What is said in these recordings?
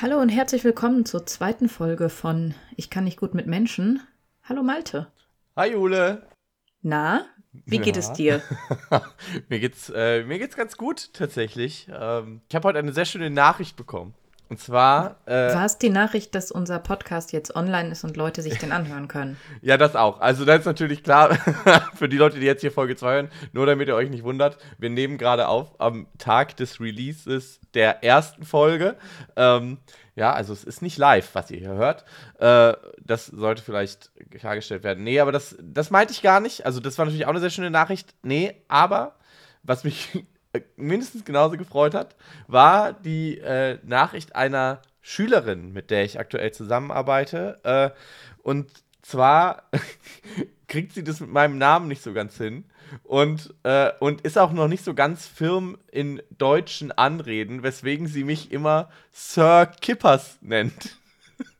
Hallo und herzlich willkommen zur zweiten Folge von Ich kann nicht gut mit Menschen. Hallo Malte. Hi Jule. Na, wie geht Ja. es dir? mir geht's, äh, mir geht's ganz gut tatsächlich. Ähm, ich habe heute eine sehr schöne Nachricht bekommen. Und zwar, äh, War es die Nachricht, dass unser Podcast jetzt online ist und Leute sich den anhören können? ja, das auch. Also, das ist natürlich klar für die Leute, die jetzt hier Folge 2 hören, nur damit ihr euch nicht wundert. Wir nehmen gerade auf am Tag des Releases der ersten Folge. Ähm, ja, also es ist nicht live, was ihr hier hört. Äh, das sollte vielleicht klargestellt werden. Nee, aber das, das meinte ich gar nicht. Also, das war natürlich auch eine sehr schöne Nachricht. Nee, aber was mich mindestens genauso gefreut hat, war die äh, Nachricht einer Schülerin, mit der ich aktuell zusammenarbeite. Äh, und zwar kriegt sie das mit meinem Namen nicht so ganz hin und, äh, und ist auch noch nicht so ganz firm in deutschen Anreden, weswegen sie mich immer Sir Kippers nennt.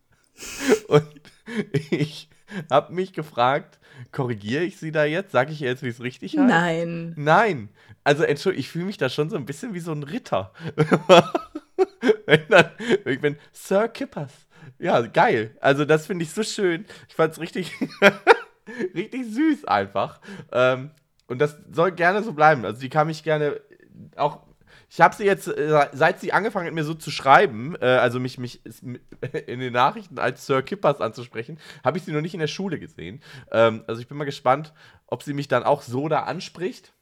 und ich habe mich gefragt, korrigiere ich sie da jetzt? Sage ich ihr jetzt, wie es richtig heißt? Nein. Nein. Also, Entschuldigung, ich fühle mich da schon so ein bisschen wie so ein Ritter. Wenn dann, ich bin Sir Kippers. Ja, geil. Also, das finde ich so schön. Ich fand es richtig, richtig süß einfach. Ähm, und das soll gerne so bleiben. Also, die kann mich gerne auch. Ich habe sie jetzt, äh, seit sie angefangen hat, mir so zu schreiben, äh, also mich, mich in den Nachrichten als Sir Kippers anzusprechen, habe ich sie noch nicht in der Schule gesehen. Ähm, also ich bin mal gespannt, ob sie mich dann auch so da anspricht.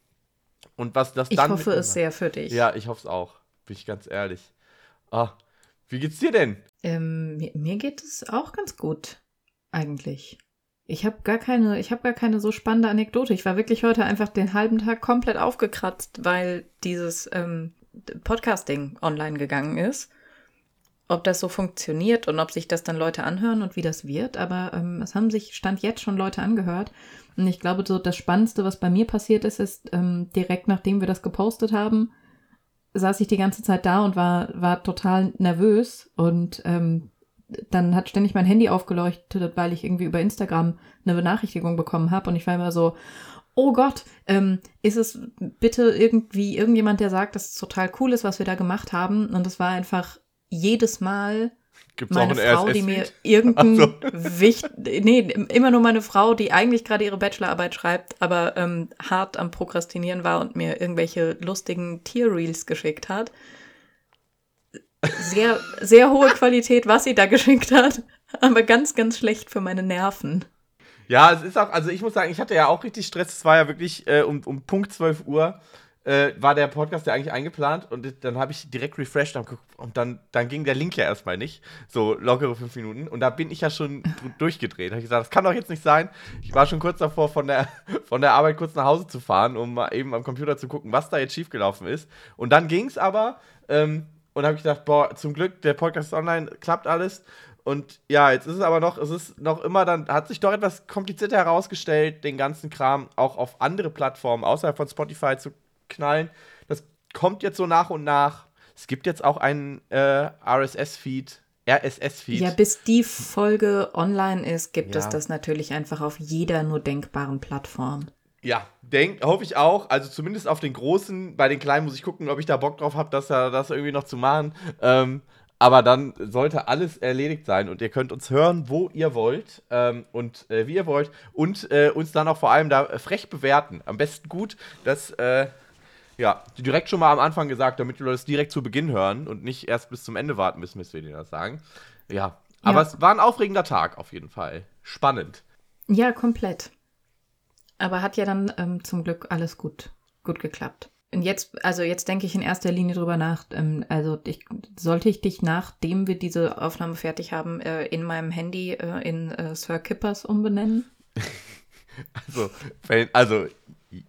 Und was das Ich dann. hoffe mit mir es sehr für dich. Ja, ich hoffe es auch. Bin ich ganz ehrlich. Ah, wie geht's dir denn? Ähm, mir, mir geht es auch ganz gut, eigentlich. Ich habe gar keine, ich habe gar keine so spannende Anekdote. Ich war wirklich heute einfach den halben Tag komplett aufgekratzt, weil dieses ähm, Podcasting online gegangen ist. Ob das so funktioniert und ob sich das dann Leute anhören und wie das wird, aber ähm, es haben sich stand jetzt schon Leute angehört. Und ich glaube, so das Spannendste, was bei mir passiert ist, ist ähm, direkt nachdem wir das gepostet haben, saß ich die ganze Zeit da und war, war total nervös und ähm, dann hat ständig mein Handy aufgeleuchtet, weil ich irgendwie über Instagram eine Benachrichtigung bekommen habe und ich war immer so, oh Gott, ähm, ist es bitte irgendwie irgendjemand, der sagt, dass es total cool ist, was wir da gemacht haben? Und es war einfach jedes Mal Gibt's meine Frau, die mir irgendein wicht, nee, immer nur meine Frau, die eigentlich gerade ihre Bachelorarbeit schreibt, aber ähm, hart am Prokrastinieren war und mir irgendwelche lustigen Tierreels geschickt hat. Sehr, sehr hohe Qualität, was sie da geschickt hat, aber ganz, ganz schlecht für meine Nerven. Ja, es ist auch, also ich muss sagen, ich hatte ja auch richtig Stress. Es war ja wirklich äh, um, um Punkt 12 Uhr äh, war der Podcast ja eigentlich eingeplant und dann habe ich direkt refreshed und dann, dann ging der Link ja erstmal nicht. So lockere fünf Minuten. Und da bin ich ja schon dr- durchgedreht. Habe ich gesagt, das kann doch jetzt nicht sein. Ich war schon kurz davor, von der, von der Arbeit kurz nach Hause zu fahren, um eben am Computer zu gucken, was da jetzt schiefgelaufen ist. Und dann ging es aber. Ähm, und habe ich gedacht, boah, zum Glück, der Podcast ist online, klappt alles. Und ja, jetzt ist es aber noch, es ist noch immer dann, hat sich doch etwas komplizierter herausgestellt, den ganzen Kram auch auf andere Plattformen außerhalb von Spotify zu knallen. Das kommt jetzt so nach und nach. Es gibt jetzt auch einen äh, RSS-Feed, RSS-Feed. Ja, bis die Folge online ist, gibt es Ja. das natürlich einfach auf jeder nur denkbaren Plattform. Ja, denk, hoffe ich auch. Also zumindest auf den großen. Bei den kleinen muss ich gucken, ob ich da Bock drauf habe, das, ja- das irgendwie noch zu machen. Ähm, aber dann sollte alles erledigt sein und ihr könnt uns hören, wo ihr wollt ähm, und äh, wie ihr wollt und äh, uns dann auch vor allem da frech bewerten. Am besten gut, das äh, ja direkt schon mal am Anfang gesagt, damit die Leute es direkt zu Beginn hören und nicht erst bis zum Ende warten müssen, bis wir denen das sagen. Ja, aber Ja. es war ein aufregender Tag auf jeden Fall. Spannend. Ja, komplett. Aber hat ja dann ähm, zum Glück alles gut, gut geklappt. Und jetzt, also jetzt denke ich in erster Linie drüber nach, ähm, also ich, sollte ich dich, nachdem wir diese Aufnahme fertig haben, äh, in meinem Handy äh, in äh, Sir Kippers umbenennen? Also, wenn, also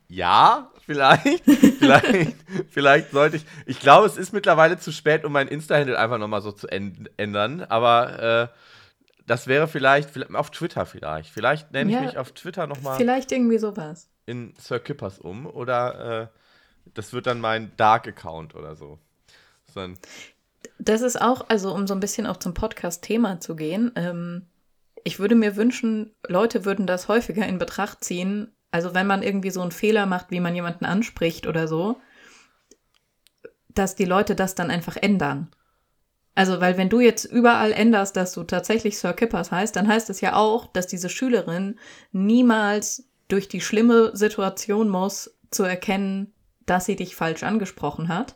ja, vielleicht. vielleicht, vielleicht sollte ich. Ich glaube, es ist mittlerweile zu spät, um mein Insta-Handle einfach nochmal so zu änd- ändern. Aber äh, das wäre vielleicht, vielleicht auf Twitter vielleicht. Vielleicht nenne ich Ja, mich auf Twitter nochmal Vielleicht irgendwie sowas. in Sir Kippers um. Oder äh, das wird dann mein Dark-Account oder so. ein, Das ist auch, also um so ein bisschen auch zum Podcast-Thema zu gehen, ähm, ich würde mir wünschen, Leute würden das häufiger in Betracht ziehen. Also wenn man irgendwie so einen Fehler macht, wie man jemanden anspricht oder so, dass die Leute das dann einfach ändern. Also, weil wenn du jetzt überall änderst, dass du tatsächlich Sir Kippers heißt, dann heißt es ja auch, dass diese Schülerin niemals durch die schlimme Situation muss, zu erkennen, dass sie dich falsch angesprochen hat.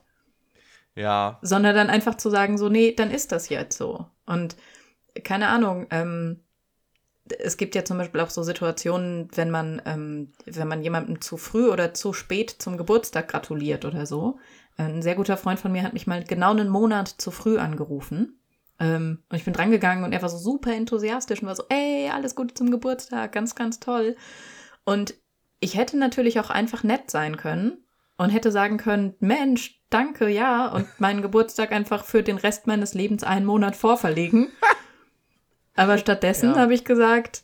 Ja. Sondern dann einfach zu sagen, so, nee, dann ist das jetzt so. Und keine Ahnung, ähm, es gibt ja zum Beispiel auch so Situationen, wenn man, ähm, wenn man jemandem zu früh oder zu spät zum Geburtstag gratuliert oder so. Ein sehr guter Freund von mir hat mich mal genau einen Monat zu früh angerufen. Ähm, und ich bin drangegangen und er war so super enthusiastisch und war so, ey, alles Gute zum Geburtstag, ganz, ganz toll. Und ich hätte natürlich auch einfach nett sein können und hätte sagen können, Mensch, danke, ja, und meinen Geburtstag einfach für den Rest meines Lebens einen Monat vorverlegen. Aber stattdessen ja. habe ich gesagt,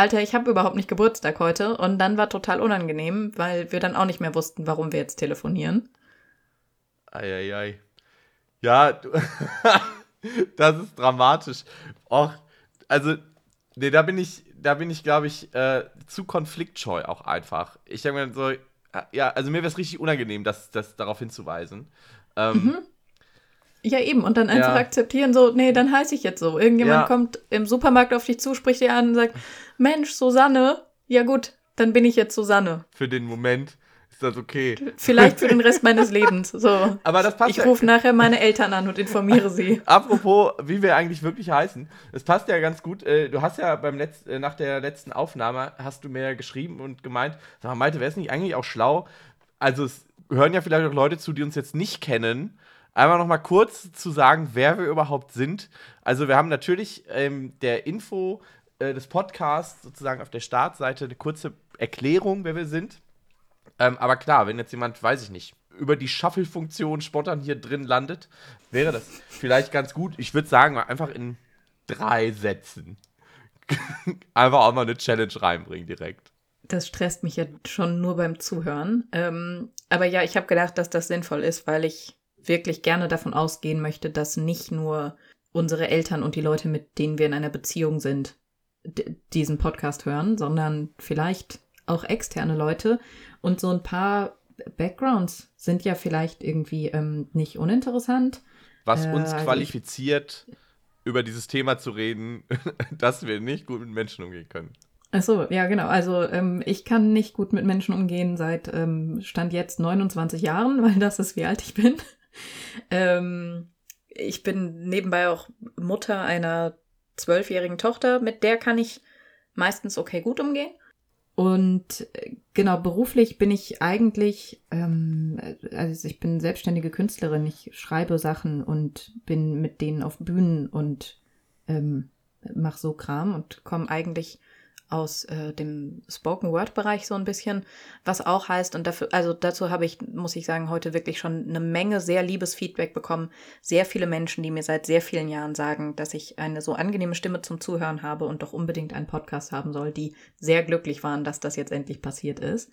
Alter, ich habe überhaupt nicht Geburtstag heute. Und dann war total unangenehm, weil wir dann auch nicht mehr wussten, warum wir jetzt telefonieren. Eieiei. Ja, du, das ist dramatisch. Och, also, nee, da bin ich, da bin ich, glaube ich, äh, zu konfliktscheu auch einfach. Ich denke mir so, ja, also mir wäre es richtig unangenehm, das, das darauf hinzuweisen. Ähm, mhm. Ja, eben. Und dann einfach ja. akzeptieren, so, nee, dann heiße ich jetzt so. Irgendjemand ja. kommt im Supermarkt auf dich zu, spricht dir an und sagt, Mensch, Susanne, ja gut, dann bin ich jetzt Susanne. Für den Moment ist das okay. Vielleicht für den Rest meines Lebens. So. Aber das passt Ich rufe ja. nachher meine Eltern an und informiere sie. Apropos, wie wir eigentlich wirklich heißen. Es passt ja ganz gut. Äh, du hast ja beim Letz äh, nach der letzten Aufnahme hast du mir geschrieben und gemeint, sag mal, Malte, wäre es nicht eigentlich auch schlau? Also es hören ja vielleicht auch Leute zu, die uns jetzt nicht kennen einmal noch mal kurz zu sagen, wer wir überhaupt sind. Also wir haben natürlich ähm, der Info äh, des Podcasts sozusagen auf der Startseite eine kurze Erklärung, wer wir sind. Ähm, aber klar, wenn jetzt jemand, weiß ich nicht, über die Shuffle-Funktion spontan hier drin landet, wäre das vielleicht ganz gut. Ich würde sagen, einfach in drei Sätzen. einfach auch mal eine Challenge reinbringen direkt. Das stresst mich ja schon nur beim Zuhören. Ähm, aber ja, ich habe gedacht, dass das sinnvoll ist, weil ich wirklich gerne davon ausgehen möchte, dass nicht nur unsere Eltern und die Leute, mit denen wir in einer Beziehung sind, diesen Podcast hören, sondern vielleicht auch externe Leute. Und so ein paar Backgrounds sind ja vielleicht irgendwie ähm, nicht uninteressant. Was äh, uns qualifiziert, ich, über dieses Thema zu reden, dass wir nicht gut mit Menschen umgehen können. Ach so, ja, genau. Also ähm, ich kann nicht gut mit Menschen umgehen seit ähm, Stand jetzt 29 Jahren, weil das ist, wie alt ich bin. Ähm, ich bin nebenbei auch Mutter einer zwölfjährigen Tochter, mit der kann ich meistens okay gut umgehen. Und äh, genau, beruflich bin ich eigentlich, ähm, also ich bin selbstständige Künstlerin, ich schreibe Sachen und bin mit denen auf Bühnen und ähm, mache so Kram und komme eigentlich aus äh, dem Spoken Word Bereich so ein bisschen, was auch heißt und dafür also dazu habe ich muss ich sagen heute wirklich schon eine Menge sehr liebes Feedback bekommen, sehr viele Menschen, die mir seit sehr vielen Jahren sagen, dass ich eine so angenehme Stimme zum Zuhören habe und doch unbedingt einen Podcast haben soll, die sehr glücklich waren, dass das jetzt endlich passiert ist.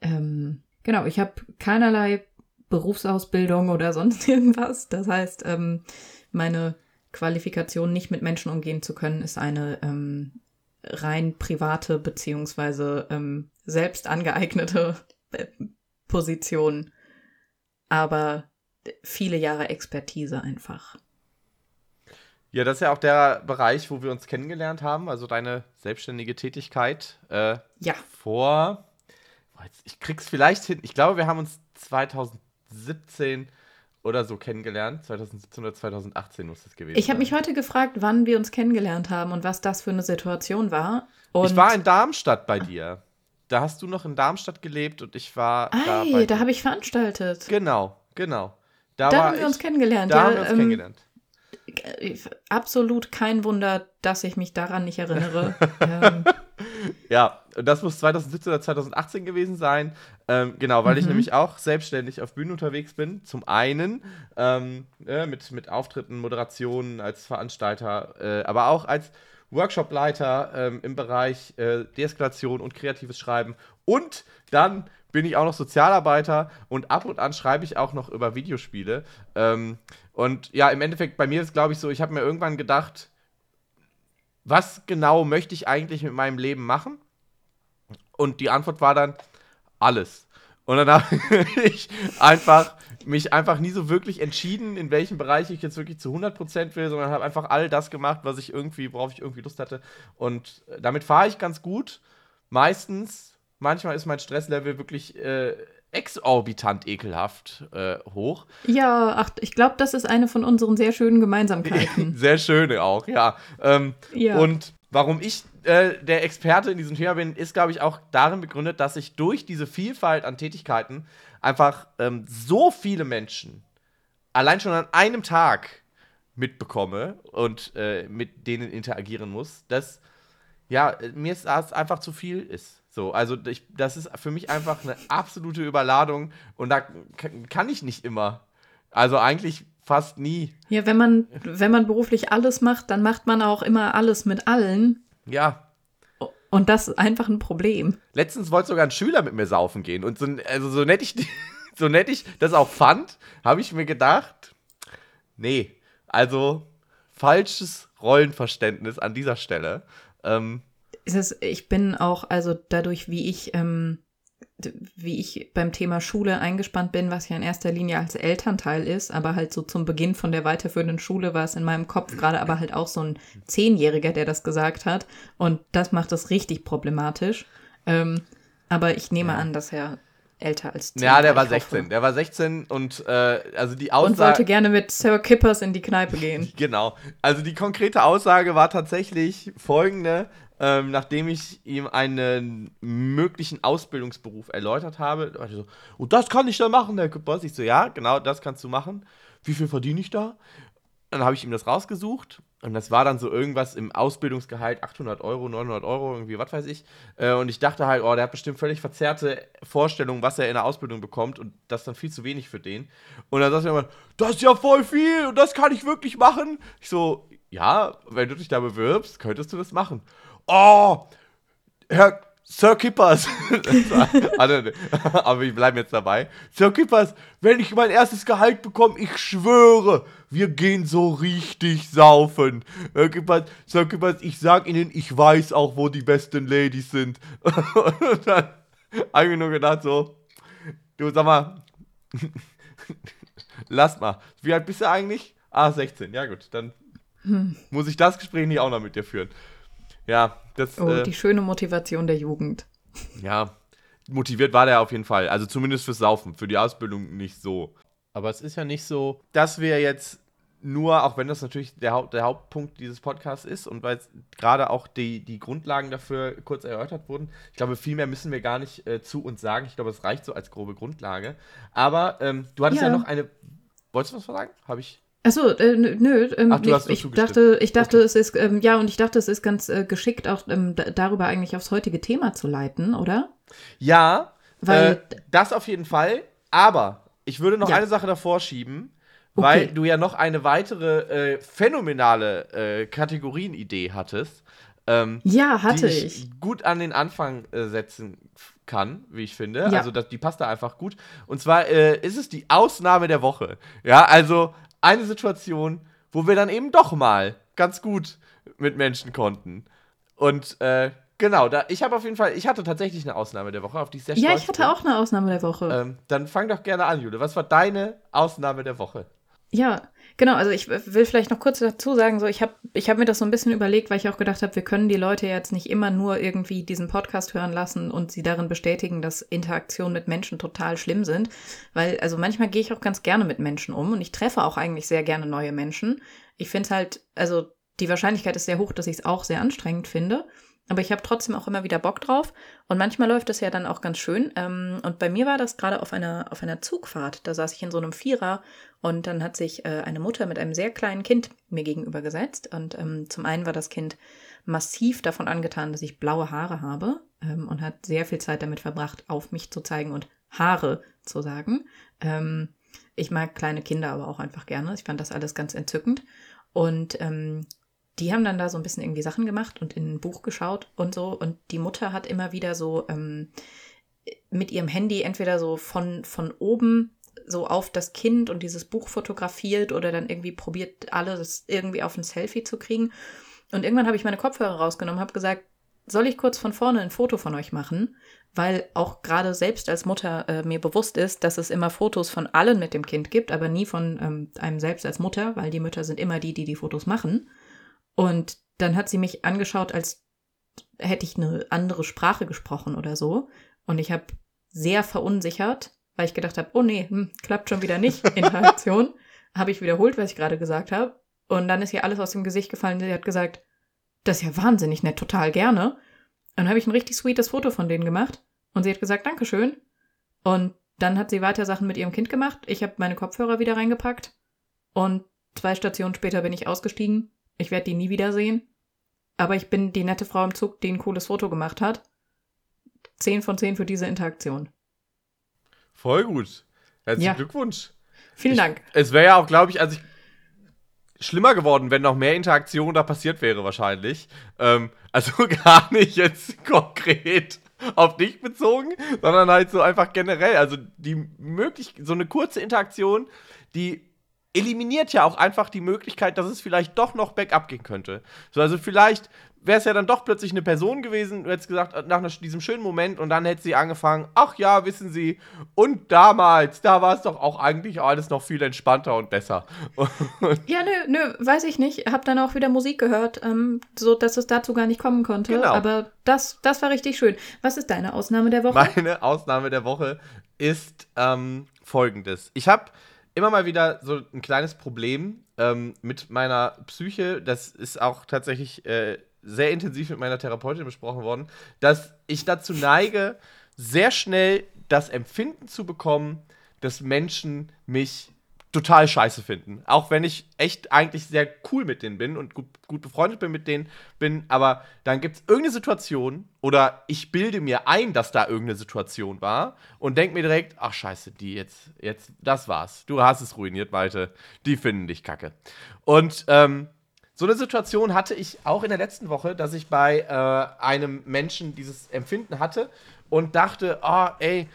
Ähm, genau, ich habe keinerlei Berufsausbildung oder sonst irgendwas. Das heißt, ähm, meine Qualifikation, nicht mit Menschen umgehen zu können, ist eine ähm, rein private beziehungsweise ähm, selbst angeeignete äh, Position, aber viele Jahre Expertise einfach. Ja, das ist ja auch der Bereich, wo wir uns kennengelernt haben, also deine selbstständige Tätigkeit. Äh, ja. Vor, ich krieg's vielleicht hin, ich glaube, wir haben uns 2017 oder so kennengelernt. 2017 oder 2018 muss das gewesen Ich habe mich heute gefragt, wann wir uns kennengelernt haben und was das für eine Situation war. Und ich war in Darmstadt bei dir. Da hast du noch in Darmstadt gelebt und ich war. Ei, da, da habe ich veranstaltet. Genau, genau. Da, da haben wir uns kennengelernt. Da ja, haben wir uns ähm, kennengelernt. Absolut kein Wunder, dass ich mich daran nicht erinnere. ähm, ja, das muss 2017 oder 2018 gewesen sein. Ähm, genau, weil mhm. ich nämlich auch selbstständig auf Bühnen unterwegs bin. Zum einen ähm, äh, mit, mit Auftritten, Moderationen als Veranstalter, äh, aber auch als Workshopleiter ähm, im Bereich äh, Deeskalation und kreatives Schreiben. Und dann bin ich auch noch Sozialarbeiter und ab und an schreibe ich auch noch über Videospiele. Ähm, und ja, im Endeffekt, bei mir ist glaube ich, so, ich habe mir irgendwann gedacht, was genau möchte ich eigentlich mit meinem Leben machen? Und die Antwort war dann alles. Und dann habe ich einfach mich einfach nie so wirklich entschieden, in welchem Bereich ich jetzt wirklich zu 100% will, sondern habe einfach all das gemacht, was ich irgendwie, worauf ich irgendwie Lust hatte. Und äh, damit fahre ich ganz gut. Meistens, manchmal ist mein Stresslevel wirklich äh, exorbitant ekelhaft äh, hoch. Ja, ach, ich glaube, das ist eine von unseren sehr schönen Gemeinsamkeiten. sehr schöne auch, ja. Ähm, ja. Und warum ich äh, der Experte in diesem Thema bin, ist, glaube ich, auch darin begründet, dass ich durch diese Vielfalt an Tätigkeiten einfach ähm, so viele Menschen allein schon an einem Tag mitbekomme und äh, mit denen interagieren muss, dass ja, mir es einfach zu viel ist. So, also ich, das ist für mich einfach eine absolute Überladung und da kann ich nicht immer. Also eigentlich fast nie. Ja, wenn man, wenn man beruflich alles macht, dann macht man auch immer alles mit allen. Ja. Und das ist einfach ein Problem. Letztens wollte sogar ein Schüler mit mir saufen gehen. Und so, also so nett ich, so nett ich das auch fand, habe ich mir gedacht, nee, also falsches Rollenverständnis an dieser Stelle. Ähm, ist es, ich bin auch, also dadurch, wie ich, ähm, wie ich beim Thema Schule eingespannt bin, was ja in erster Linie als Elternteil ist, aber halt so zum Beginn von der weiterführenden Schule war es in meinem Kopf gerade aber halt auch so ein Zehnjähriger, der das gesagt hat. Und das macht das richtig problematisch. Ähm, aber ich nehme ja. an, dass er älter als 10. Ja, der war 16. Hoffe. Der war 16 und äh, also die Aussage. Und wollte gerne mit Sir Kippers in die Kneipe gehen. genau. Also die konkrete Aussage war tatsächlich folgende. Ähm, nachdem ich ihm einen möglichen Ausbildungsberuf erläutert habe, war ich so, oh, das kann ich dann machen, Herr Kippers. Ich so, ja, genau, das kannst du machen. Wie viel verdiene ich da? Dann habe ich ihm das rausgesucht und das war dann so irgendwas im Ausbildungsgehalt, 800 Euro, 900 Euro, irgendwie, was weiß ich. Äh, und ich dachte halt, oh, der hat bestimmt völlig verzerrte Vorstellungen, was er in der Ausbildung bekommt und das ist dann viel zu wenig für den. Und dann sagt er immer, das ist ja voll viel und das kann ich wirklich machen. Ich so, ja, wenn du dich da bewirbst, könntest du das machen. Oh, Herr Sir Kippers. aber wir bleiben jetzt dabei. Sir Kippers, wenn ich mein erstes Gehalt bekomme, ich schwöre, wir gehen so richtig saufen. Sir Kippers, Sir Kippers, ich sag Ihnen, ich weiß auch, wo die besten Ladies sind. Und dann habe ich mir nur gedacht so, du sag mal, lass mal. Wie alt bist du eigentlich? Ah, 16. Ja gut, dann hm. muss ich das Gespräch nicht auch noch mit dir führen. Ja, das. Oh, äh, die schöne Motivation der Jugend. Ja, motiviert war der auf jeden Fall. Also zumindest fürs Saufen, für die Ausbildung nicht so. Aber es ist ja nicht so, dass wir jetzt nur, auch wenn das natürlich der, Haupt, der Hauptpunkt dieses Podcasts ist und weil gerade auch die, die Grundlagen dafür kurz erörtert wurden, ich glaube, viel mehr müssen wir gar nicht äh, zu uns sagen. Ich glaube, es reicht so als grobe Grundlage. Aber ähm, du hattest ja. ja noch eine. Wolltest du was sagen? Habe ich. Achso, äh, nö. Ähm, Ach, ich, ich dachte, ich dachte, okay. es ist, ähm, ja, und ich dachte, es ist ganz äh, geschickt, auch ähm, darüber eigentlich aufs heutige Thema zu leiten, oder? Ja, weil äh, das auf jeden Fall. Aber ich würde noch ja. eine Sache davor schieben, okay. weil du ja noch eine weitere äh, phänomenale äh, Kategorienidee hattest. Ähm, ja, hatte die ich. Gut an den Anfang äh, setzen kann, wie ich finde. Ja. Also das, die passt da einfach gut. Und zwar äh, ist es die Ausnahme der Woche. Ja, also eine Situation, wo wir dann eben doch mal ganz gut mit Menschen konnten. Und äh, genau, da, ich habe auf jeden Fall, ich hatte tatsächlich eine Ausnahme der Woche, auf die ich sehr stolz Ja, ich hatte bin. auch eine Ausnahme der Woche. Ähm, dann fang doch gerne an, Jule. Was war deine Ausnahme der Woche? Ja, genau. Also ich will vielleicht noch kurz dazu sagen, so ich habe ich hab mir das so ein bisschen überlegt, weil ich auch gedacht habe, wir können die Leute jetzt nicht immer nur irgendwie diesen Podcast hören lassen und sie darin bestätigen, dass Interaktionen mit Menschen total schlimm sind. Weil, also manchmal gehe ich auch ganz gerne mit Menschen um und ich treffe auch eigentlich sehr gerne neue Menschen. Ich finde es halt, also die Wahrscheinlichkeit ist sehr hoch, dass ich es auch sehr anstrengend finde. Aber ich habe trotzdem auch immer wieder Bock drauf. Und manchmal läuft es ja dann auch ganz schön. Ähm, und bei mir war das gerade auf einer, auf einer Zugfahrt. Da saß ich in so einem Vierer und dann hat sich äh, eine Mutter mit einem sehr kleinen Kind mir gegenüber gesetzt. Und ähm, zum einen war das Kind massiv davon angetan, dass ich blaue Haare habe ähm, und hat sehr viel Zeit damit verbracht, auf mich zu zeigen und Haare zu sagen. Ich mag kleine Kinder aber auch einfach gerne. Ich fand das alles ganz entzückend. Und ähm, die haben dann da so ein bisschen irgendwie Sachen gemacht und in ein Buch geschaut und so. Und die Mutter hat immer wieder so ähm, mit ihrem Handy entweder so von, von oben so auf das Kind und dieses Buch fotografiert oder dann irgendwie probiert, alles irgendwie auf ein Selfie zu kriegen. Und irgendwann habe ich meine Kopfhörer rausgenommen, habe gesagt, soll ich kurz von vorne ein Foto von euch machen? Weil auch gerade selbst als Mutter äh, mir bewusst ist, dass es immer Fotos von allen mit dem Kind gibt, aber nie von ähm, einem selbst als Mutter, weil die Mütter sind immer die, die die Fotos machen. Und dann hat sie mich angeschaut, als hätte ich eine andere Sprache gesprochen oder so. Und ich habe sehr verunsichert, weil ich gedacht habe, oh nee, hm, klappt schon wieder nicht, Interaktion. habe ich wiederholt, was ich gerade gesagt habe. Und dann ist ihr alles aus dem Gesicht gefallen. Sie hat gesagt, das ist ja wahnsinnig nett, total gerne. Und dann habe ich ein richtig sweetes Foto von denen gemacht. Und sie hat gesagt, Dankeschön. Und dann hat sie weiter Sachen mit ihrem Kind gemacht. Ich habe meine Kopfhörer wieder reingepackt. Und zwei Stationen später bin ich ausgestiegen. Ich werde die nie wiedersehen. Aber ich bin die nette Frau im Zug, die ein cooles Foto gemacht hat. Zehn von zehn für diese Interaktion. Voll gut. Herzlichen ja. Glückwunsch. Vielen ich, Dank. Es wäre ja auch, glaube ich, also ich, schlimmer geworden, wenn noch mehr Interaktion da passiert wäre, wahrscheinlich. Ähm, also gar nicht jetzt konkret auf dich bezogen, sondern halt so einfach generell. Also die möglich so eine kurze Interaktion, die eliminiert ja auch einfach die Möglichkeit, dass es vielleicht doch noch Backup gehen könnte. So, also vielleicht wäre es ja dann doch plötzlich eine Person gewesen, du hättest gesagt, nach diesem schönen Moment und dann hätte sie angefangen, ach ja, wissen Sie, und damals, da war es doch auch eigentlich alles noch viel entspannter und besser. ja, nö, nö, weiß ich nicht. Hab dann auch wieder Musik gehört, ähm, so dass es dazu gar nicht kommen konnte. Genau. Aber das, das war richtig schön. Was ist deine Ausnahme der Woche? Meine Ausnahme der Woche ist ähm, folgendes. Ich habe immer mal wieder so ein kleines Problem ähm, mit meiner Psyche. Das ist auch tatsächlich äh, sehr intensiv mit meiner Therapeutin besprochen worden, dass ich dazu neige, sehr schnell das Empfinden zu bekommen, dass Menschen mich total scheiße finden. Auch wenn ich echt eigentlich sehr cool mit denen bin und gut, gut befreundet bin mit denen bin, aber dann gibt es irgendeine Situation oder ich bilde mir ein, dass da irgendeine Situation war und denke mir direkt, ach scheiße, die jetzt, jetzt, das war's. Du hast es ruiniert, Malte. Die finden dich kacke. Und ähm, so eine Situation hatte ich auch in der letzten Woche, dass ich bei äh, einem Menschen dieses Empfinden hatte und dachte, oh, ey,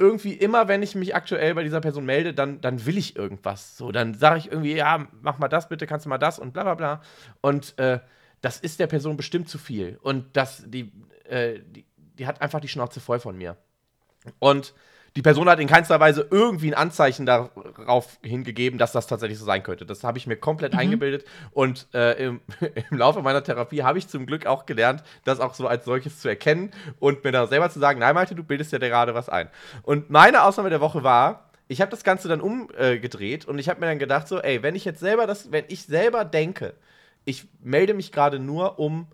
irgendwie immer, wenn ich mich aktuell bei dieser Person melde, dann, dann will ich irgendwas. So, dann sage ich irgendwie, ja, mach mal das bitte, kannst du mal das und bla bla bla. Und äh, das ist der Person bestimmt zu viel. Und das, die, äh, die, die hat einfach die Schnauze voll von mir. Und die Person hat in keinster Weise irgendwie ein Anzeichen darauf hingegeben, dass das tatsächlich so sein könnte. Das habe ich mir komplett mhm. eingebildet und äh, im, im, Laufe meiner Therapie habe ich zum Glück auch gelernt, das auch so als solches zu erkennen und mir da selber zu sagen, nein, Malte, du bildest ja gerade was ein. Und meine Ausnahme der Woche war, ich habe das Ganze dann umgedreht und ich habe mir dann gedacht so, ey, wenn ich jetzt selber das, wenn ich selber denke, ich melde mich gerade nur, um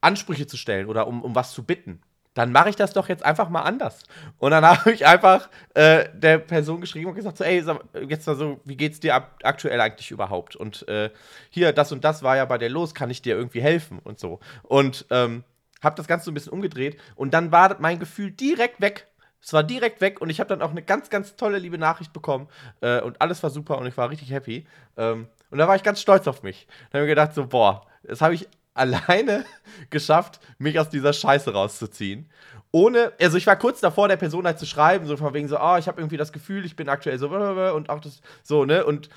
Ansprüche zu stellen oder um, um was zu bitten dann mache ich das doch jetzt einfach mal anders. Und dann habe ich einfach äh, der Person geschrieben und gesagt, so, ey, jetzt mal so, wie geht's dir aktuell eigentlich überhaupt? Und äh, hier, das und das war ja bei dir los, kann ich dir irgendwie helfen und so. Und ähm, habe das Ganze so ein bisschen umgedreht und dann war mein Gefühl direkt weg. Es war direkt weg und ich habe dann auch eine ganz, ganz tolle, liebe Nachricht bekommen äh, und alles war super und ich war richtig happy. Ähm, und da war ich ganz stolz auf mich. Da habe ich gedacht, so, boah, das habe ich alleine geschafft, mich aus dieser Scheiße rauszuziehen. Ohne, also ich war kurz davor, der Person halt zu schreiben, so von wegen so, oh, ich habe irgendwie das Gefühl, ich bin aktuell so und auch das, so, ne? Und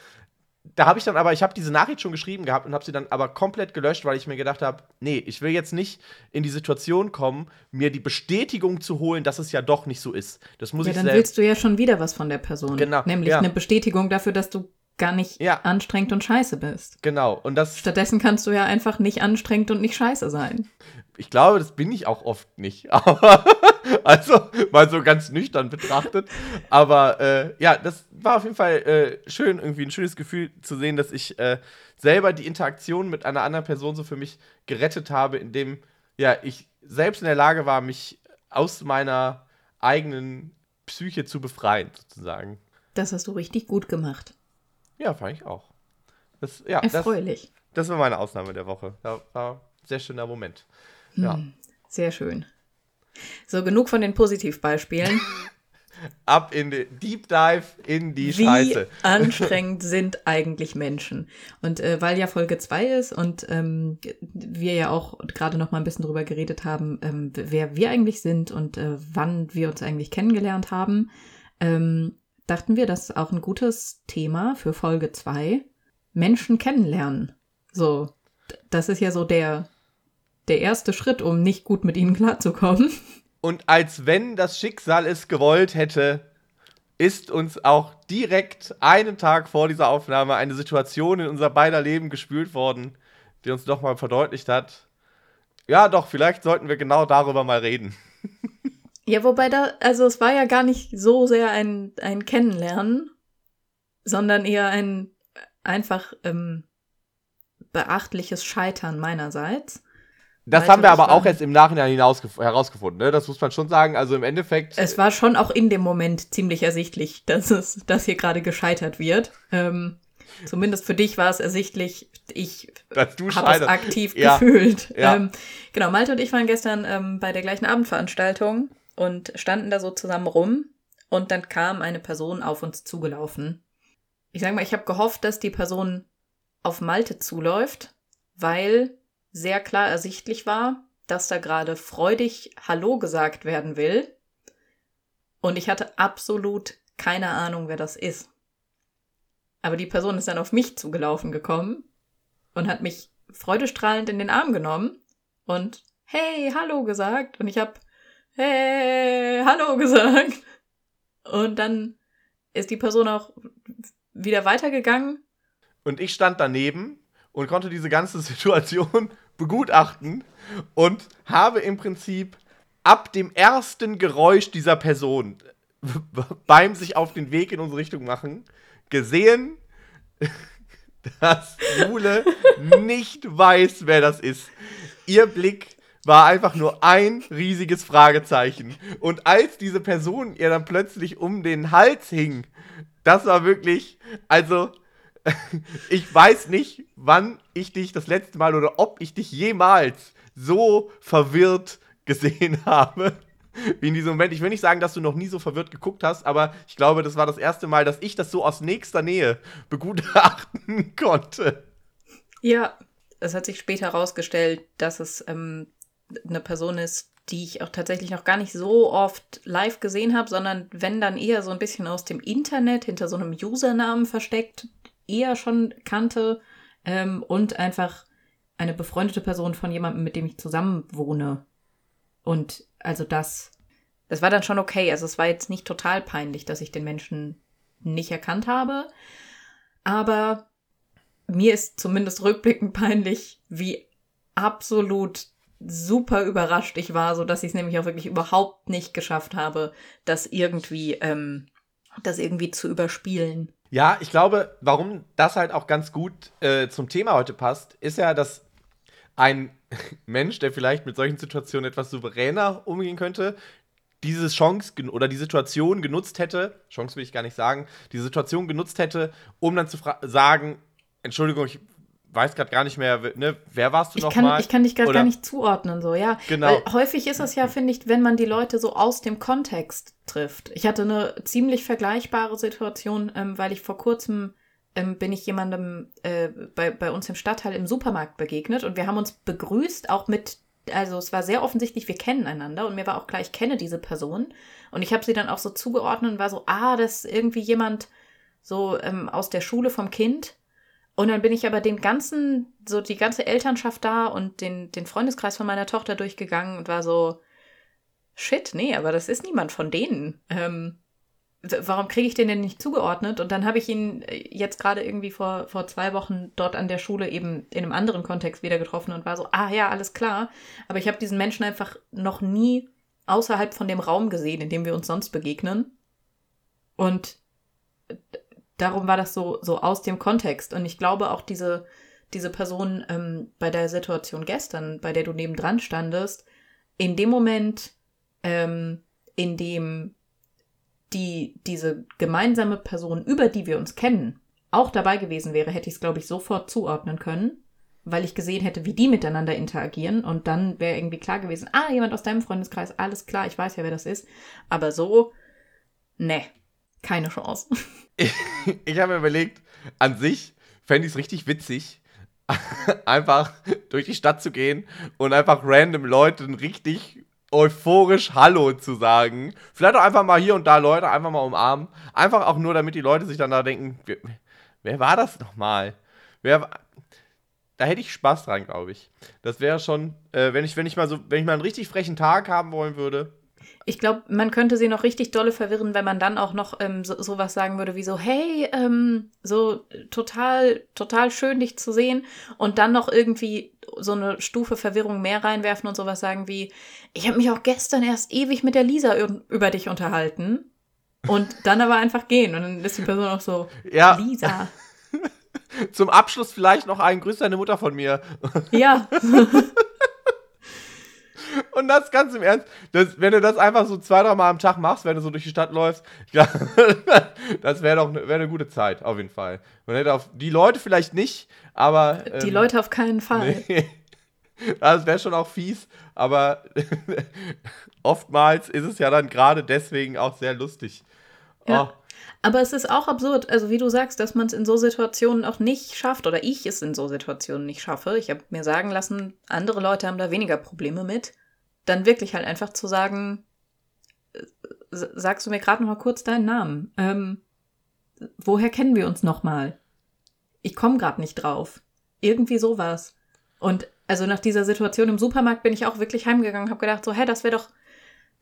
da habe ich dann aber, ich habe diese Nachricht schon geschrieben gehabt und habe sie dann aber komplett gelöscht, weil ich mir gedacht habe, nee, ich will jetzt nicht in die Situation kommen, mir die Bestätigung zu holen, dass es ja doch nicht so ist. Das muss ja, ich dann willst du ja schon wieder was von der Person. Genau. Nämlich ja. eine Bestätigung dafür, dass du gar nicht ja. anstrengend und scheiße bist. Genau. Und das Stattdessen kannst du ja einfach nicht anstrengend und nicht scheiße sein. Ich glaube, das bin ich auch oft nicht. also mal so ganz nüchtern betrachtet. Aber äh, ja, das war auf jeden Fall äh, schön, irgendwie ein schönes Gefühl zu sehen, dass ich äh, selber die Interaktion mit einer anderen Person so für mich gerettet habe, indem ja ich selbst in der Lage war, mich aus meiner eigenen Psyche zu befreien, sozusagen. Das hast du richtig gut gemacht. Ja, fand ich auch. Das, ja, Erfreulich. Das, das war meine Ausnahme der Woche. Da war ein sehr schöner Moment. Ja. Hm, sehr schön. So, genug von den Positivbeispielen. Ab in den Deep Dive in die Wie Scheiße. Wie anstrengend sind eigentlich Menschen? Und äh, weil ja Folge 2 ist und ähm, wir ja auch gerade noch mal ein bisschen drüber geredet haben, ähm, wer wir eigentlich sind und äh, wann wir uns eigentlich kennengelernt haben, ähm, dachten wir, das ist auch ein gutes Thema für Folge 2. Menschen kennenlernen. So, das ist ja so der, der erste Schritt, um nicht gut mit ihnen klarzukommen. Und als wenn das Schicksal es gewollt hätte, ist uns auch direkt einen Tag vor dieser Aufnahme eine Situation in unser beider Leben gespült worden, die uns doch mal verdeutlicht hat. Ja, doch, vielleicht sollten wir genau darüber mal reden. Ja, wobei da, also es war ja gar nicht so sehr ein, ein Kennenlernen, sondern eher ein einfach ähm, beachtliches Scheitern meinerseits. Das haben wir aber auch erst im Nachhinein herausgefunden, ne? Das muss man schon sagen. Also im Endeffekt. Es war schon auch in dem Moment ziemlich ersichtlich, dass es, dass hier gerade gescheitert wird. Ähm, zumindest für dich war es ersichtlich. Ich habe es aktiv ja. gefühlt. Ja. Ähm, genau, Malte und ich waren gestern ähm, bei der gleichen Abendveranstaltung und standen da so zusammen rum. Und dann kam eine Person auf uns zugelaufen. Ich sage mal, ich habe gehofft, dass die Person auf Malte zuläuft, weil sehr klar ersichtlich war, dass da gerade freudig Hallo gesagt werden will. Und ich hatte absolut keine Ahnung, wer das ist. Aber die Person ist dann auf mich zugelaufen gekommen und hat mich freudestrahlend in den Arm genommen und hey, hallo gesagt. Und ich habe hey, hallo gesagt. Und dann ist die Person auch wieder weitergegangen. Und ich stand daneben und konnte diese ganze Situation begutachten und habe im Prinzip ab dem ersten Geräusch dieser Person beim sich auf den Weg in unsere Richtung machen gesehen, dass Jule nicht weiß, wer das ist. Ihr Blick war einfach nur ein riesiges Fragezeichen. Und als diese Person ihr dann plötzlich um den Hals hing, das war wirklich, also ich weiß nicht, wann ich dich das letzte Mal oder ob ich dich jemals so verwirrt gesehen habe. Wie in diesem Moment. Ich will nicht sagen, dass du noch nie so verwirrt geguckt hast, aber ich glaube, das war das erste Mal, dass ich das so aus nächster Nähe begutachten konnte. Ja, es hat sich später herausgestellt, dass es ähm, eine Person ist, die ich auch tatsächlich noch gar nicht so oft live gesehen habe, sondern wenn dann eher so ein bisschen aus dem Internet hinter so einem Usernamen versteckt, eher schon kannte ähm, und einfach eine befreundete Person von jemandem, mit dem ich zusammen wohne. Und also das, das war dann schon okay. Also es war jetzt nicht total peinlich, dass ich den Menschen nicht erkannt habe. Aber mir ist zumindest rückblickend peinlich, wie absolut super überrascht ich war, so dass ich es nämlich auch wirklich überhaupt nicht geschafft habe, das irgendwie, ähm, das irgendwie zu überspielen. Ja, ich glaube, warum das halt auch ganz gut äh, zum Thema heute passt, ist ja, dass ein Mensch, der vielleicht mit solchen Situationen etwas souveräner umgehen könnte, diese Chance oder die Situation genutzt hätte, Chance will ich gar nicht sagen, die Situation genutzt hätte, um dann zu sagen, Entschuldigung, ich weiß gerade gar nicht mehr, ne, wer warst du nochmal? Ich kann dich gerade gar nicht zuordnen, so, ja. Genau. Weil häufig ist es ja, finde ich, wenn man die Leute so aus dem Kontext trifft. Ich hatte eine ziemlich vergleichbare Situation, ähm, weil ich vor kurzem ähm, bin ich jemandem äh, bei, bei uns im Stadtteil im Supermarkt begegnet und wir haben uns begrüßt, auch mit, also es war sehr offensichtlich, wir kennen einander und mir war auch klar, ich kenne diese Person. Und ich habe sie dann auch so zugeordnet und war so, ah, das ist irgendwie jemand so ähm, aus der Schule vom Kind und dann bin ich aber den ganzen, so die ganze Elternschaft da und den, den Freundeskreis von meiner Tochter durchgegangen und war so, shit, nee, aber das ist niemand von denen. Ähm, warum kriege ich den denn nicht zugeordnet? Und dann habe ich ihn äh, jetzt gerade irgendwie vor, vor zwei Wochen dort an der Schule eben in einem anderen Kontext wieder getroffen und war so, ah ja, alles klar. Aber ich habe diesen Menschen einfach noch nie außerhalb von dem Raum gesehen, in dem wir uns sonst begegnen. Und darum war das so, so aus dem Kontext. Und ich glaube auch diese, diese Person ähm, bei der Situation gestern, bei der du nebendran standest, in dem Moment, ähm, in dem die, diese gemeinsame Person, über die wir uns kennen, auch dabei gewesen wäre, hätte ich es, glaube ich, sofort zuordnen können, weil ich gesehen hätte, wie die miteinander interagieren und dann wäre irgendwie klar gewesen, ah, jemand aus deinem Freundeskreis, alles klar, ich weiß ja, wer das ist. Aber so, ne, keine Chance. Ich, ich habe mir überlegt, an sich fände ich es richtig witzig, einfach durch die Stadt zu gehen und einfach random Leuten richtig euphorisch Hallo zu sagen. Vielleicht auch einfach mal hier und da Leute einfach mal umarmen. Einfach auch nur, damit die Leute sich dann da denken, wer, wer war das nochmal? Wer da hätte ich Spaß dran, glaube ich. Das wäre schon, äh, wenn ich, wenn ich mal so, wenn ich mal einen richtig frechen Tag haben wollen würde. Ich glaube, man könnte sie noch richtig dolle verwirren, wenn man dann auch noch ähm, so, sowas sagen würde wie so, hey, ähm, so total, total schön, dich zu sehen. Und dann noch irgendwie so eine Stufe Verwirrung mehr reinwerfen und sowas sagen wie, ich habe mich auch gestern erst ewig mit der Lisa über dich unterhalten. Und dann aber einfach gehen. Und dann ist die Person auch so, ja. Lisa. Zum Abschluss vielleicht noch ein Grüß deine Mutter von mir. Ja. Und das ganz im Ernst, das, wenn du das einfach so zwei, drei Mal am Tag machst, wenn du so durch die Stadt läufst, ja, das wäre doch ne, wär eine gute Zeit, auf jeden Fall. Man hätte auf die Leute vielleicht nicht, aber. Die ähm, Leute auf keinen Fall. Nee. Das wäre schon auch fies, aber oftmals ist es ja dann gerade deswegen auch sehr lustig. Ja. Oh. Aber es ist auch absurd, also wie du sagst, dass man es in so Situationen auch nicht schafft oder ich es in so Situationen nicht schaffe. Ich habe mir sagen lassen, andere Leute haben da weniger Probleme mit. Dann wirklich halt einfach zu sagen, äh, sagst du mir gerade noch mal kurz deinen Namen? Ähm, woher kennen wir uns noch mal? Ich komme gerade nicht drauf. Irgendwie sowas. Und also nach dieser Situation im Supermarkt bin ich auch wirklich heimgegangen, habe gedacht so, hä, das wäre doch,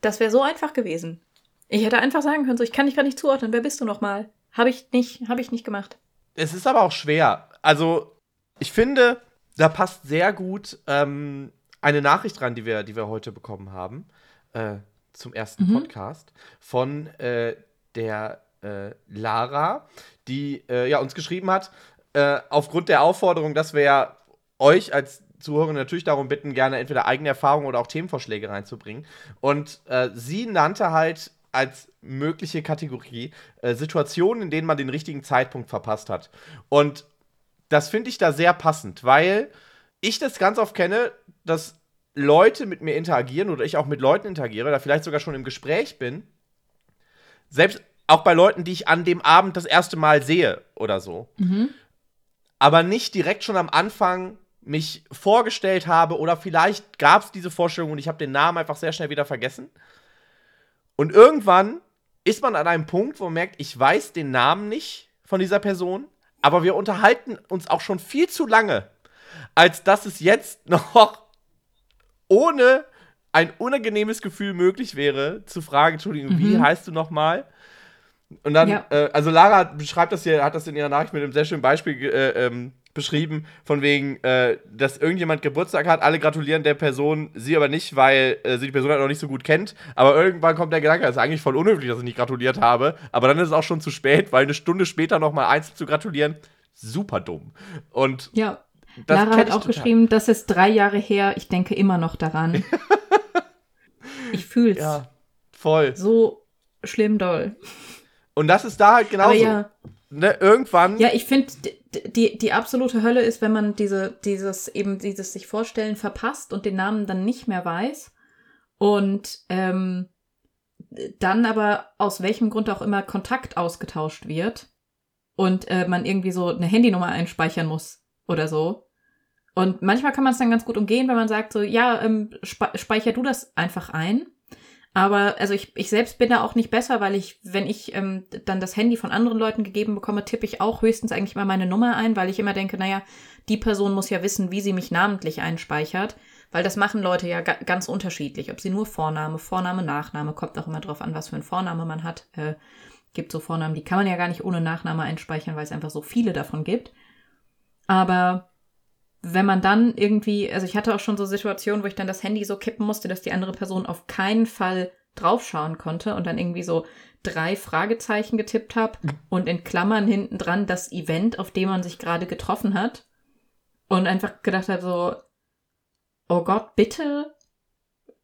das wäre so einfach gewesen. Ich hätte einfach sagen können, so, ich kann dich gar nicht zuordnen. Wer bist du nochmal? Habe ich nicht, habe ich nicht gemacht. Es ist aber auch schwer. Also, ich finde, da passt sehr gut ähm, eine Nachricht dran, die wir, die wir heute bekommen haben, äh, zum ersten mhm. Podcast von äh, der äh, Lara, die äh, ja, uns geschrieben hat, äh, aufgrund der Aufforderung, dass wir ja euch als Zuhörer natürlich darum bitten, gerne entweder eigene Erfahrungen oder auch Themenvorschläge reinzubringen. Und äh, sie nannte halt als mögliche Kategorie Situationen, in denen man den richtigen Zeitpunkt verpasst hat. Und das finde ich da sehr passend, weil ich das ganz oft kenne, dass Leute mit mir interagieren oder ich auch mit Leuten interagiere, da vielleicht sogar schon im Gespräch bin. Selbst auch bei Leuten, die ich an dem Abend das erste Mal sehe oder so. Mhm. Aber nicht direkt schon am Anfang mich vorgestellt habe oder vielleicht gab es diese Vorstellung und ich habe den Namen einfach sehr schnell wieder vergessen. Und irgendwann ist man an einem Punkt, wo man merkt, ich weiß den Namen nicht von dieser Person, aber wir unterhalten uns auch schon viel zu lange, als dass es jetzt noch ohne ein unangenehmes Gefühl möglich wäre, zu fragen, Entschuldigung, mhm. wie heißt du nochmal? Und dann, ja. äh, also Lara beschreibt das hier, hat das in ihrer Nachricht mit einem sehr schönen Beispiel äh, ähm, beschrieben, von wegen, äh, dass irgendjemand Geburtstag hat, alle gratulieren der Person, sie aber nicht, weil äh, sie die Person halt noch nicht so gut kennt. Aber irgendwann kommt der Gedanke, das ist eigentlich voll unhöflich, dass ich nicht gratuliert habe. Aber dann ist es auch schon zu spät, weil eine Stunde später nochmal eins zu gratulieren, super dumm. Und ja. Lara hat auch total. geschrieben, das ist drei Jahre her, ich denke immer noch daran. ich fühl's. Ja, voll. So schlimm doll. Und das ist da halt genauso. Ja. Ne, irgendwann. Ja, ich finde, die, die absolute Hölle ist, wenn man diese, dieses, eben dieses sich vorstellen verpasst und den Namen dann nicht mehr weiß. Und ähm, dann aber aus welchem Grund auch immer Kontakt ausgetauscht wird und äh, man irgendwie so eine Handynummer einspeichern muss oder so. Und manchmal kann man es dann ganz gut umgehen, wenn man sagt so, ja, ähm, speicher du das einfach ein. Aber also ich, ich selbst bin da auch nicht besser, weil ich, wenn ich ähm, dann das Handy von anderen Leuten gegeben bekomme, tippe ich auch höchstens eigentlich mal meine Nummer ein, weil ich immer denke, naja, die Person muss ja wissen, wie sie mich namentlich einspeichert. Weil das machen Leute ja ga ganz unterschiedlich. Ob sie nur Vorname, Vorname, Nachname, kommt auch immer drauf an, was für ein Vorname man hat. Äh, gibt so Vornamen, die kann man ja gar nicht ohne Nachname einspeichern, weil es einfach so viele davon gibt. Aber wenn man dann irgendwie, also ich hatte auch schon so Situationen, wo ich dann das Handy so kippen musste, dass die andere Person auf keinen Fall draufschauen konnte und dann irgendwie so drei Fragezeichen getippt habe und in Klammern hinten dran das Event, auf dem man sich gerade getroffen hat und einfach gedacht habe so, oh Gott, bitte,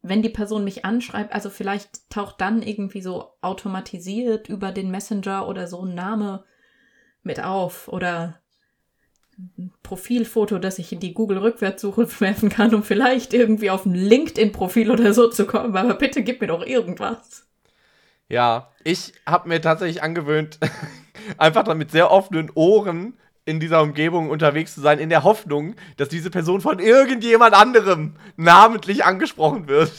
wenn die Person mich anschreibt, also vielleicht taucht dann irgendwie so automatisiert über den Messenger oder so ein Name mit auf oder Profilfoto, das ich in die Google-Rückwärtssuche werfen kann, um vielleicht irgendwie auf ein LinkedIn-Profil oder so zu kommen. Aber bitte gib mir doch irgendwas. Ja, ich habe mir tatsächlich angewöhnt, einfach dann mit sehr offenen Ohren in dieser Umgebung unterwegs zu sein, in der Hoffnung, dass diese Person von irgendjemand anderem namentlich angesprochen wird.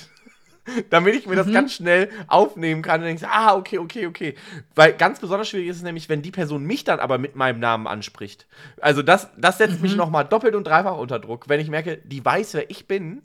damit ich mir das mhm. ganz schnell aufnehmen kann und denke, ah, okay, okay, okay. Weil ganz besonders schwierig ist es nämlich, wenn die Person mich dann aber mit meinem Namen anspricht. Also das, das setzt mhm. mich nochmal doppelt und dreifach unter Druck, wenn ich merke, die weiß, wer ich bin,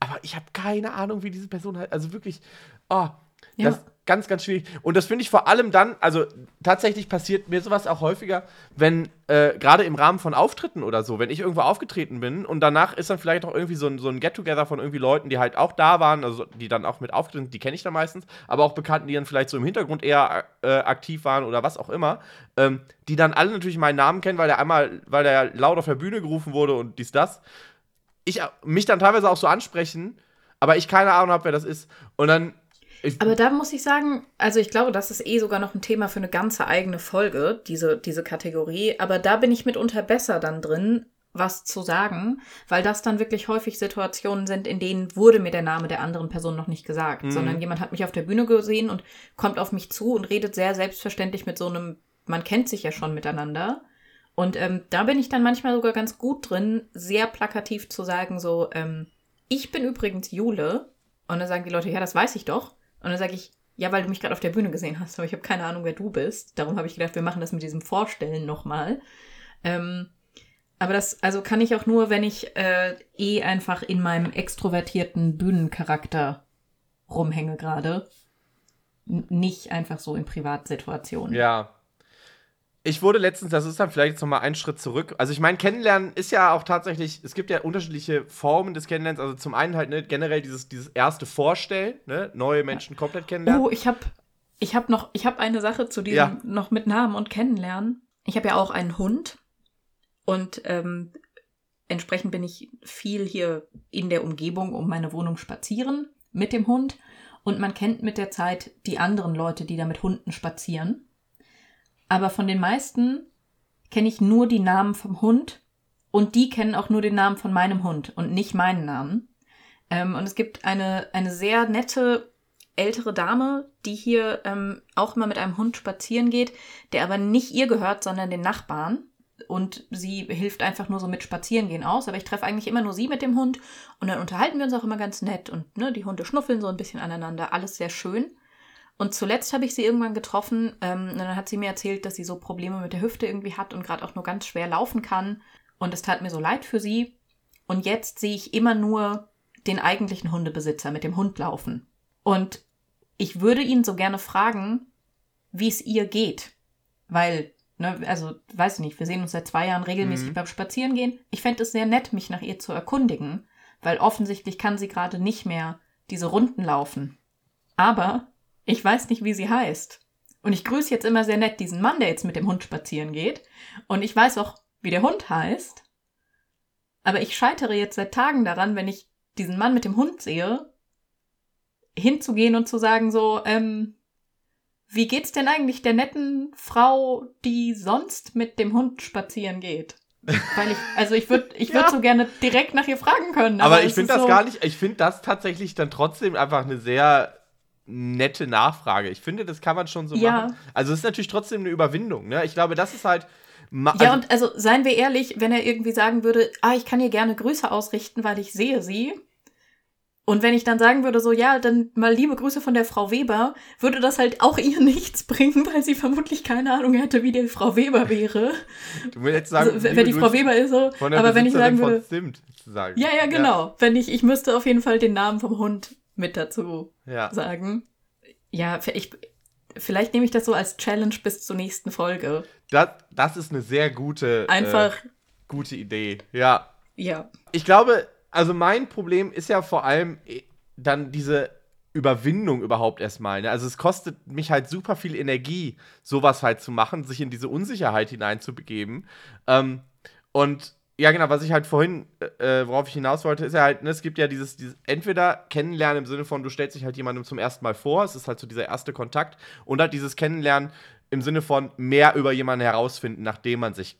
aber ich habe keine Ahnung, wie diese Person halt, also wirklich, oh, ja. das, ganz, ganz schwierig. Und das finde ich vor allem dann, also tatsächlich passiert mir sowas auch häufiger, wenn, äh, gerade im Rahmen von Auftritten oder so, wenn ich irgendwo aufgetreten bin und danach ist dann vielleicht auch irgendwie so ein, so ein Get-Together von irgendwie Leuten, die halt auch da waren, also die dann auch mit auftreten, die kenne ich dann meistens, aber auch Bekannten, die dann vielleicht so im Hintergrund eher äh, aktiv waren oder was auch immer, ähm, die dann alle natürlich meinen Namen kennen, weil der einmal, weil der laut auf der Bühne gerufen wurde und dies, das. Ich mich dann teilweise auch so ansprechen, aber ich keine Ahnung habe, wer das ist. Und dann ich Aber da muss ich sagen, also ich glaube, das ist eh sogar noch ein Thema für eine ganze eigene Folge, diese, diese Kategorie. Aber da bin ich mitunter besser dann drin, was zu sagen, weil das dann wirklich häufig Situationen sind, in denen wurde mir der Name der anderen Person noch nicht gesagt, mhm. sondern jemand hat mich auf der Bühne gesehen und kommt auf mich zu und redet sehr selbstverständlich mit so einem, man kennt sich ja schon miteinander. Und ähm, da bin ich dann manchmal sogar ganz gut drin, sehr plakativ zu sagen, so, ähm, ich bin übrigens Jule. Und dann sagen die Leute, ja, das weiß ich doch. Und dann sage ich, ja, weil du mich gerade auf der Bühne gesehen hast, aber ich habe keine Ahnung, wer du bist. Darum habe ich gedacht, wir machen das mit diesem Vorstellen nochmal. Ähm, aber das, also kann ich auch nur, wenn ich äh, eh einfach in meinem extrovertierten Bühnencharakter rumhänge gerade. Nicht einfach so in Privatsituationen. Ja, ich wurde letztens, das ist dann vielleicht jetzt nochmal ein Schritt zurück. Also ich meine, Kennenlernen ist ja auch tatsächlich, es gibt ja unterschiedliche Formen des Kennenlernens. Also zum einen halt ne, generell dieses, dieses erste Vorstellen, ne, neue Menschen komplett kennenlernen. Oh, ich habe ich hab noch, ich habe eine Sache zu diesem ja. noch mit Namen und Kennenlernen. Ich habe ja auch einen Hund und ähm, entsprechend bin ich viel hier in der Umgebung um meine Wohnung spazieren mit dem Hund und man kennt mit der Zeit die anderen Leute, die da mit Hunden spazieren. Aber von den meisten kenne ich nur die Namen vom Hund und die kennen auch nur den Namen von meinem Hund und nicht meinen Namen. Ähm, und es gibt eine, eine sehr nette ältere Dame, die hier ähm, auch mal mit einem Hund spazieren geht, der aber nicht ihr gehört, sondern den Nachbarn. Und sie hilft einfach nur so mit Spazierengehen aus. Aber ich treffe eigentlich immer nur sie mit dem Hund. Und dann unterhalten wir uns auch immer ganz nett. Und ne, die Hunde schnuffeln so ein bisschen aneinander. Alles sehr schön. Und zuletzt habe ich sie irgendwann getroffen ähm, und dann hat sie mir erzählt, dass sie so Probleme mit der Hüfte irgendwie hat und gerade auch nur ganz schwer laufen kann. Und es tat mir so leid für sie. Und jetzt sehe ich immer nur den eigentlichen Hundebesitzer mit dem Hund laufen. Und ich würde ihn so gerne fragen, wie es ihr geht. Weil, ne, also, weiß ich nicht, wir sehen uns seit zwei Jahren regelmäßig mhm. beim Spazierengehen. Ich fände es sehr nett, mich nach ihr zu erkundigen, weil offensichtlich kann sie gerade nicht mehr diese Runden laufen. Aber ich weiß nicht, wie sie heißt. Und ich grüße jetzt immer sehr nett diesen Mann, der jetzt mit dem Hund spazieren geht. Und ich weiß auch, wie der Hund heißt. Aber ich scheitere jetzt seit Tagen daran, wenn ich diesen Mann mit dem Hund sehe, hinzugehen und zu sagen so, ähm, wie geht's denn eigentlich der netten Frau, die sonst mit dem Hund spazieren geht? Weil ich, also ich würde ich würd ja. so gerne direkt nach ihr fragen können. Aber, aber ich finde das so gar nicht, ich finde das tatsächlich dann trotzdem einfach eine sehr nette Nachfrage. Ich finde, das kann man schon so ja. machen. Also es ist natürlich trotzdem eine Überwindung. Ne? Ich glaube, das ist halt. Also ja, und also seien wir ehrlich, wenn er irgendwie sagen würde, ah, ich kann ihr gerne Grüße ausrichten, weil ich sehe sie. Und wenn ich dann sagen würde, so, ja, dann mal liebe Grüße von der Frau Weber, würde das halt auch ihr nichts bringen, weil sie vermutlich keine Ahnung hätte, wie die Frau Weber wäre. Du willst jetzt sagen, also, wer die Frau Weber ist so. aber wenn ich sagen würde. Zimt, sagen. Ja, ja, genau. Ja. Wenn ich, ich müsste auf jeden Fall den Namen vom Hund mit dazu ja. sagen. Ja, ich, vielleicht nehme ich das so als Challenge bis zur nächsten Folge. Das, das ist eine sehr gute, äh, Einfach, äh, gute Idee. Ja. Ja. Ich glaube, also mein Problem ist ja vor allem äh, dann diese Überwindung überhaupt erstmal. Ne? Also es kostet mich halt super viel Energie, sowas halt zu machen, sich in diese Unsicherheit hineinzubegeben. Ähm, und ja, genau, was ich halt vorhin, äh, äh, worauf ich hinaus wollte, ist ja halt, ne, es gibt ja dieses, dieses, entweder Kennenlernen im Sinne von, du stellst dich halt jemandem zum ersten Mal vor, es ist halt so dieser erste Kontakt, und halt dieses Kennenlernen im Sinne von mehr über jemanden herausfinden, nachdem man sich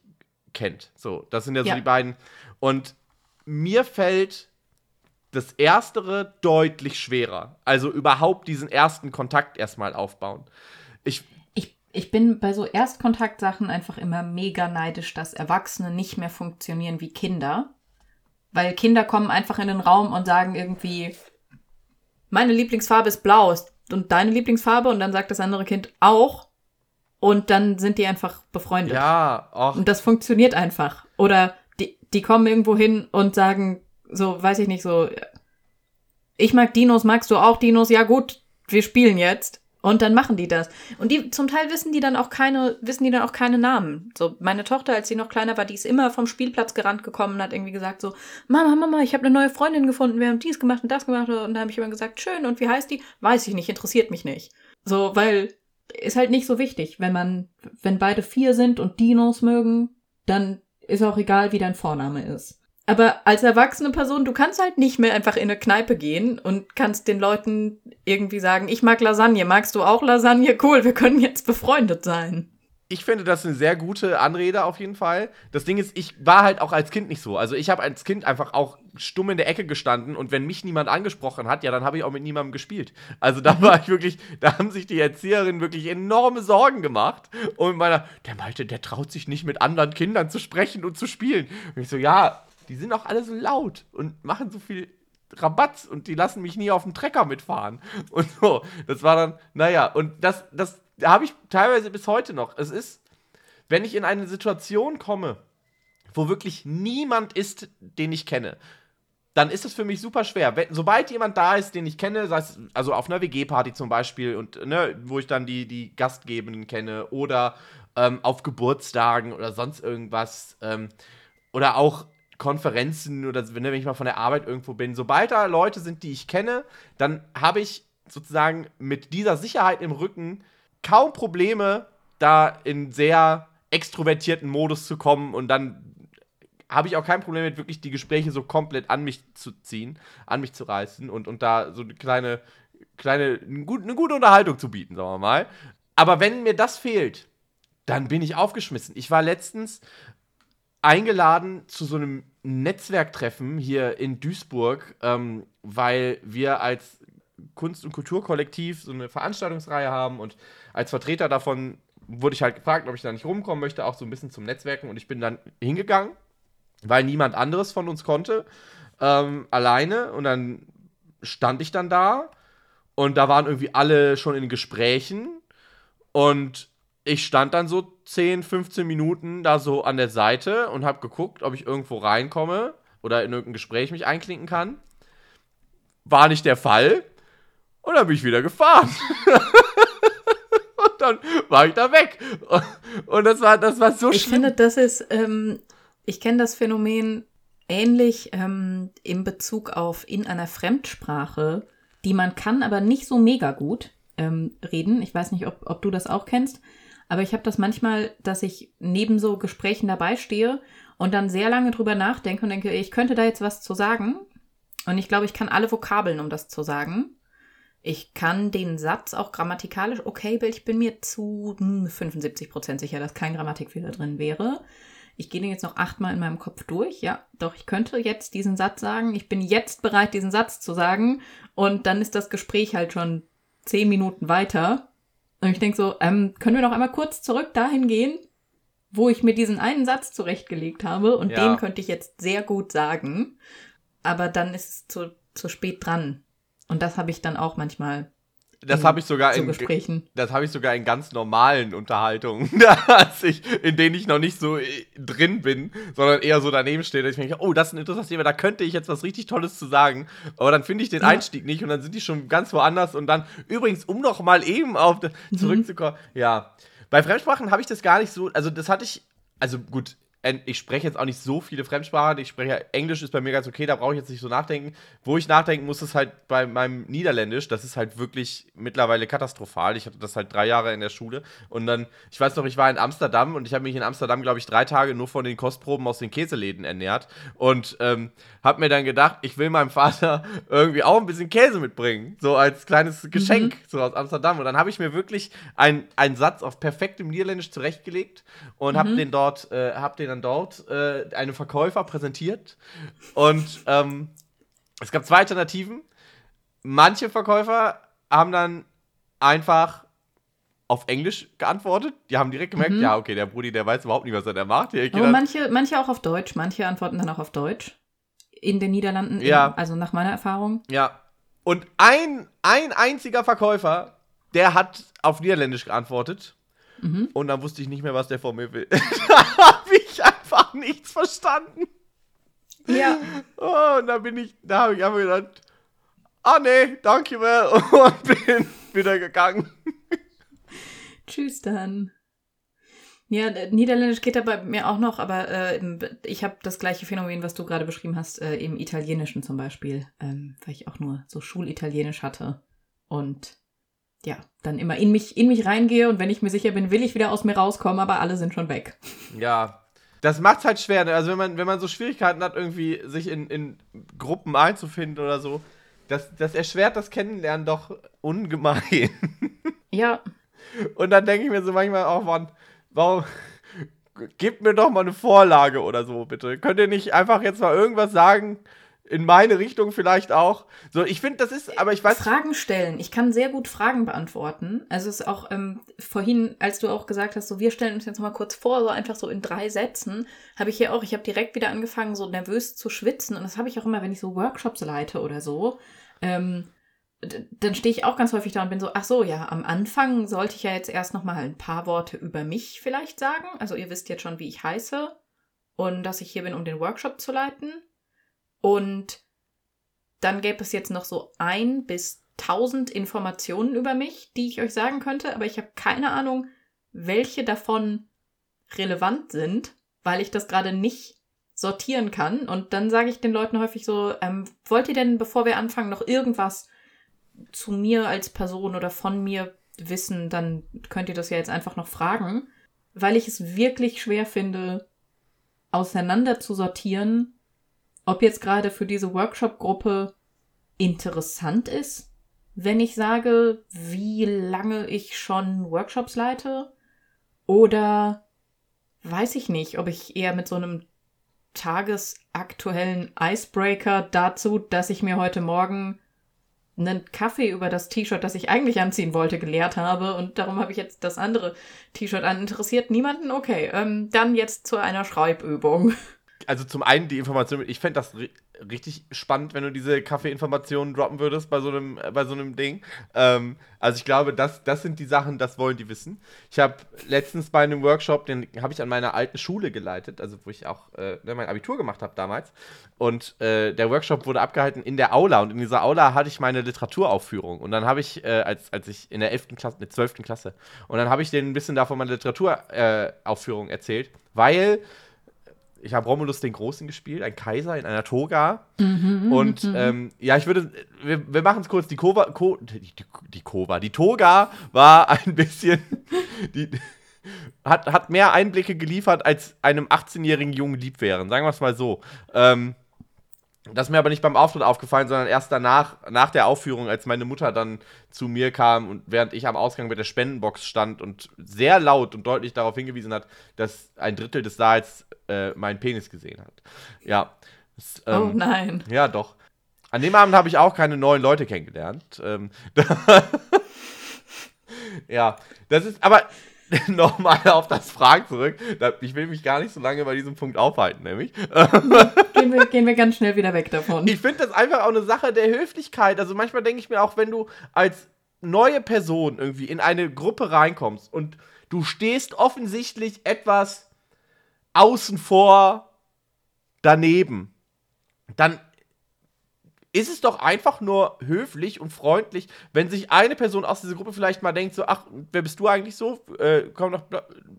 kennt. So, das sind ja so ja. die beiden. Und mir fällt das Erstere deutlich schwerer. Also überhaupt diesen ersten Kontakt erstmal aufbauen. Ich ich bin bei so Erstkontaktsachen einfach immer mega neidisch, dass Erwachsene nicht mehr funktionieren wie Kinder. Weil Kinder kommen einfach in den Raum und sagen irgendwie, meine Lieblingsfarbe ist blau und deine Lieblingsfarbe und dann sagt das andere Kind auch und dann sind die einfach befreundet. Ja, auch. Und das funktioniert einfach. Oder die, die kommen irgendwo hin und sagen so, weiß ich nicht, so, ich mag Dinos, magst du auch Dinos? Ja gut, wir spielen jetzt. Und dann machen die das. Und die, zum Teil wissen die dann auch keine, wissen die dann auch keine Namen. So, meine Tochter, als sie noch kleiner war, die ist immer vom Spielplatz gerannt gekommen und hat irgendwie gesagt so, Mama, Mama, ich habe eine neue Freundin gefunden, wir haben dies gemacht und das gemacht. Und da habe ich immer gesagt, schön, und wie heißt die? Weiß ich nicht, interessiert mich nicht. So, weil, ist halt nicht so wichtig. Wenn man, wenn beide vier sind und Dinos mögen, dann ist auch egal, wie dein Vorname ist. Aber als erwachsene Person, du kannst halt nicht mehr einfach in eine Kneipe gehen und kannst den Leuten irgendwie sagen, ich mag Lasagne, magst du auch Lasagne? Cool, wir können jetzt befreundet sein. Ich finde das eine sehr gute Anrede auf jeden Fall. Das Ding ist, ich war halt auch als Kind nicht so. Also ich habe als Kind einfach auch stumm in der Ecke gestanden und wenn mich niemand angesprochen hat, ja, dann habe ich auch mit niemandem gespielt. Also da war ich wirklich, da haben sich die Erzieherinnen wirklich enorme Sorgen gemacht. Und meiner, der meinte, der traut sich nicht mit anderen Kindern zu sprechen und zu spielen. Und ich so, ja, die sind auch alle so laut und machen so viel Rabatz und die lassen mich nie auf dem Trecker mitfahren. Und so. Das war dann, naja, und das, das habe ich teilweise bis heute noch. Es ist, wenn ich in eine Situation komme, wo wirklich niemand ist, den ich kenne, dann ist es für mich super schwer. Wenn, sobald jemand da ist, den ich kenne, sei es also auf einer WG-Party zum Beispiel, und ne, wo ich dann die, die Gastgebenden kenne, oder ähm, auf Geburtstagen oder sonst irgendwas, ähm, oder auch Konferenzen oder wenn ich mal von der Arbeit irgendwo bin, sobald da Leute sind, die ich kenne, dann habe ich sozusagen mit dieser Sicherheit im Rücken kaum Probleme, da in sehr extrovertierten Modus zu kommen und dann habe ich auch kein Problem mit, wirklich die Gespräche so komplett an mich zu ziehen, an mich zu reißen und, und da so eine kleine, kleine, eine gute Unterhaltung zu bieten, sagen wir mal. Aber wenn mir das fehlt, dann bin ich aufgeschmissen. Ich war letztens eingeladen zu so einem Netzwerktreffen hier in Duisburg, ähm, weil wir als Kunst- und Kulturkollektiv so eine Veranstaltungsreihe haben und als Vertreter davon wurde ich halt gefragt, ob ich da nicht rumkommen möchte, auch so ein bisschen zum Netzwerken. Und ich bin dann hingegangen, weil niemand anderes von uns konnte, ähm, alleine. Und dann stand ich dann da und da waren irgendwie alle schon in Gesprächen. Und ich stand dann so 10, 15 Minuten da so an der Seite und habe geguckt, ob ich irgendwo reinkomme oder in irgendein Gespräch mich einklinken kann. War nicht der Fall. Und dann bin ich wieder gefahren. und dann war ich da weg. Und das war, das war so ich schlimm. Ich finde, das ist, ähm, ich kenne das Phänomen ähnlich ähm, in Bezug auf in einer Fremdsprache, die man kann, aber nicht so mega gut ähm, reden. Ich weiß nicht, ob, ob du das auch kennst. Aber ich habe das manchmal, dass ich neben so Gesprächen dabei stehe und dann sehr lange drüber nachdenke und denke, ich könnte da jetzt was zu sagen. Und ich glaube, ich kann alle Vokabeln, um das zu sagen. Ich kann den Satz auch grammatikalisch, okay, ich bin mir zu 75 hm, Prozent sicher, dass kein Grammatikfehler drin wäre. Ich gehe den jetzt noch achtmal in meinem Kopf durch. Ja, doch, ich könnte jetzt diesen Satz sagen. Ich bin jetzt bereit, diesen Satz zu sagen. Und dann ist das Gespräch halt schon zehn Minuten weiter. Und ich denke so, ähm, können wir noch einmal kurz zurück dahin gehen, wo ich mir diesen einen Satz zurechtgelegt habe und ja. den könnte ich jetzt sehr gut sagen, aber dann ist es zu, zu spät dran. Und das habe ich dann auch manchmal das habe ich sogar in Gesprächen. Das habe ich sogar in ganz normalen Unterhaltungen, ich, in denen ich noch nicht so äh, drin bin, sondern eher so daneben stehe, dass ich denke, oh, das ist ein interessantes Thema, da könnte ich jetzt was richtig Tolles zu sagen. Aber dann finde ich den ja. Einstieg nicht und dann sind die schon ganz woanders und dann übrigens, um noch mal eben auf mhm. zurückzukommen, ja. Bei Fremdsprachen habe ich das gar nicht so, also das hatte ich, also gut, ich spreche jetzt auch nicht so viele Fremdsprachen. Ich spreche Englisch, ist bei mir ganz okay, da brauche ich jetzt nicht so nachdenken. Wo ich nachdenken muss, ist halt bei meinem Niederländisch. Das ist halt wirklich mittlerweile katastrophal. Ich hatte das halt drei Jahre in der Schule. Und dann, ich weiß noch, ich war in Amsterdam und ich habe mich in Amsterdam, glaube ich, drei Tage nur von den Kostproben aus den Käseläden ernährt. Und ähm, habe mir dann gedacht, ich will meinem Vater irgendwie auch ein bisschen Käse mitbringen. So als kleines Geschenk, mhm. so aus Amsterdam. Und dann habe ich mir wirklich einen Satz auf perfektem Niederländisch zurechtgelegt und mhm. habe den dort, äh, habe den dann dort äh, einem Verkäufer präsentiert. Und ähm, es gab zwei Alternativen. Manche Verkäufer haben dann einfach auf Englisch geantwortet. Die haben direkt gemerkt, mhm. ja, okay, der Brudi, der weiß überhaupt nicht, was er da macht. Aber manche, manche auch auf Deutsch. Manche antworten dann auch auf Deutsch. In den Niederlanden, ja. In, also nach meiner Erfahrung. Ja. Und ein, ein einziger Verkäufer, der hat auf Niederländisch geantwortet. Mhm. Und dann wusste ich nicht mehr, was der von mir will. einfach nichts verstanden. Ja. Oh, und da bin ich, da habe ich einfach gedacht, ah nee, danke mal und bin wieder gegangen. Tschüss dann. Ja, Niederländisch geht da bei mir auch noch, aber äh, ich habe das gleiche Phänomen, was du gerade beschrieben hast, äh, im Italienischen zum Beispiel, ähm, weil ich auch nur so Schulitalienisch hatte und ja, dann immer in mich, in mich reingehe und wenn ich mir sicher bin, will ich wieder aus mir rauskommen, aber alle sind schon weg. Ja, das macht's halt schwer. Ne? Also wenn man, wenn man so Schwierigkeiten hat, irgendwie sich in, in Gruppen einzufinden oder so, das, das erschwert das Kennenlernen doch ungemein. Ja. Und dann denke ich mir so manchmal auch, Mann, warum. Gebt mir doch mal eine Vorlage oder so, bitte. Könnt ihr nicht einfach jetzt mal irgendwas sagen? In meine Richtung vielleicht auch. So, ich finde, das ist, aber ich weiß. Fragen stellen. Ich kann sehr gut Fragen beantworten. Also es ist auch ähm, vorhin, als du auch gesagt hast, so wir stellen uns jetzt mal kurz vor, so einfach so in drei Sätzen, habe ich hier auch, ich habe direkt wieder angefangen, so nervös zu schwitzen. Und das habe ich auch immer, wenn ich so Workshops leite oder so. Ähm, dann stehe ich auch ganz häufig da und bin so, ach so, ja, am Anfang sollte ich ja jetzt erst noch mal ein paar Worte über mich vielleicht sagen. Also ihr wisst jetzt schon, wie ich heiße und dass ich hier bin, um den Workshop zu leiten. Und dann gäbe es jetzt noch so ein bis tausend Informationen über mich, die ich euch sagen könnte, aber ich habe keine Ahnung, welche davon relevant sind, weil ich das gerade nicht sortieren kann. Und dann sage ich den Leuten häufig so, ähm, wollt ihr denn, bevor wir anfangen, noch irgendwas zu mir als Person oder von mir wissen, dann könnt ihr das ja jetzt einfach noch fragen, weil ich es wirklich schwer finde, auseinander zu sortieren, ob jetzt gerade für diese Workshop-Gruppe interessant ist, wenn ich sage, wie lange ich schon Workshops leite, oder weiß ich nicht, ob ich eher mit so einem tagesaktuellen Icebreaker dazu, dass ich mir heute Morgen einen Kaffee über das T-Shirt, das ich eigentlich anziehen wollte, geleert habe und darum habe ich jetzt das andere T-Shirt an. Interessiert niemanden? Okay, ähm, dann jetzt zu einer Schreibübung. Also zum einen die Information, ich fände das richtig spannend, wenn du diese Kaffeeinformationen droppen würdest bei so einem, äh, bei so einem Ding. Ähm, also ich glaube, das, das sind die Sachen, das wollen die wissen. Ich habe letztens bei einem Workshop, den habe ich an meiner alten Schule geleitet, also wo ich auch äh, ne, mein Abitur gemacht habe damals. Und äh, der Workshop wurde abgehalten in der Aula und in dieser Aula hatte ich meine Literaturaufführung. Und dann habe ich, äh, als, als ich in der 11. Klasse, in der 12. Klasse, und dann habe ich denen ein bisschen davon meine Literaturaufführung äh, erzählt, weil ich habe Romulus den Großen gespielt, ein Kaiser in einer Toga. Mhm, und mhm. ähm, ja, ich würde, wir, wir machen es kurz. Die Kova, Ko, die, die Kova, die Toga war ein bisschen, die, hat, hat mehr Einblicke geliefert, als einem 18-jährigen Jungen lieb wären. Sagen wir es mal so. Ähm, das ist mir aber nicht beim Auftritt aufgefallen, sondern erst danach, nach der Aufführung, als meine Mutter dann zu mir kam und während ich am Ausgang mit der Spendenbox stand und sehr laut und deutlich darauf hingewiesen hat, dass ein Drittel des Saals äh, meinen Penis gesehen hat. Ja. Das, ähm, oh nein. Ja, doch. An dem Abend habe ich auch keine neuen Leute kennengelernt. Ähm, ja, das ist, aber nochmal auf das Fragen zurück. Ich will mich gar nicht so lange bei diesem Punkt aufhalten, nämlich. Gehen wir, gehen wir ganz schnell wieder weg davon. Ich finde das einfach auch eine Sache der Höflichkeit. Also manchmal denke ich mir auch, wenn du als neue Person irgendwie in eine Gruppe reinkommst und du stehst offensichtlich etwas außen vor daneben, dann ist es doch einfach nur höflich und freundlich, wenn sich eine Person aus dieser Gruppe vielleicht mal denkt, so, ach, wer bist du eigentlich so? Äh, komm doch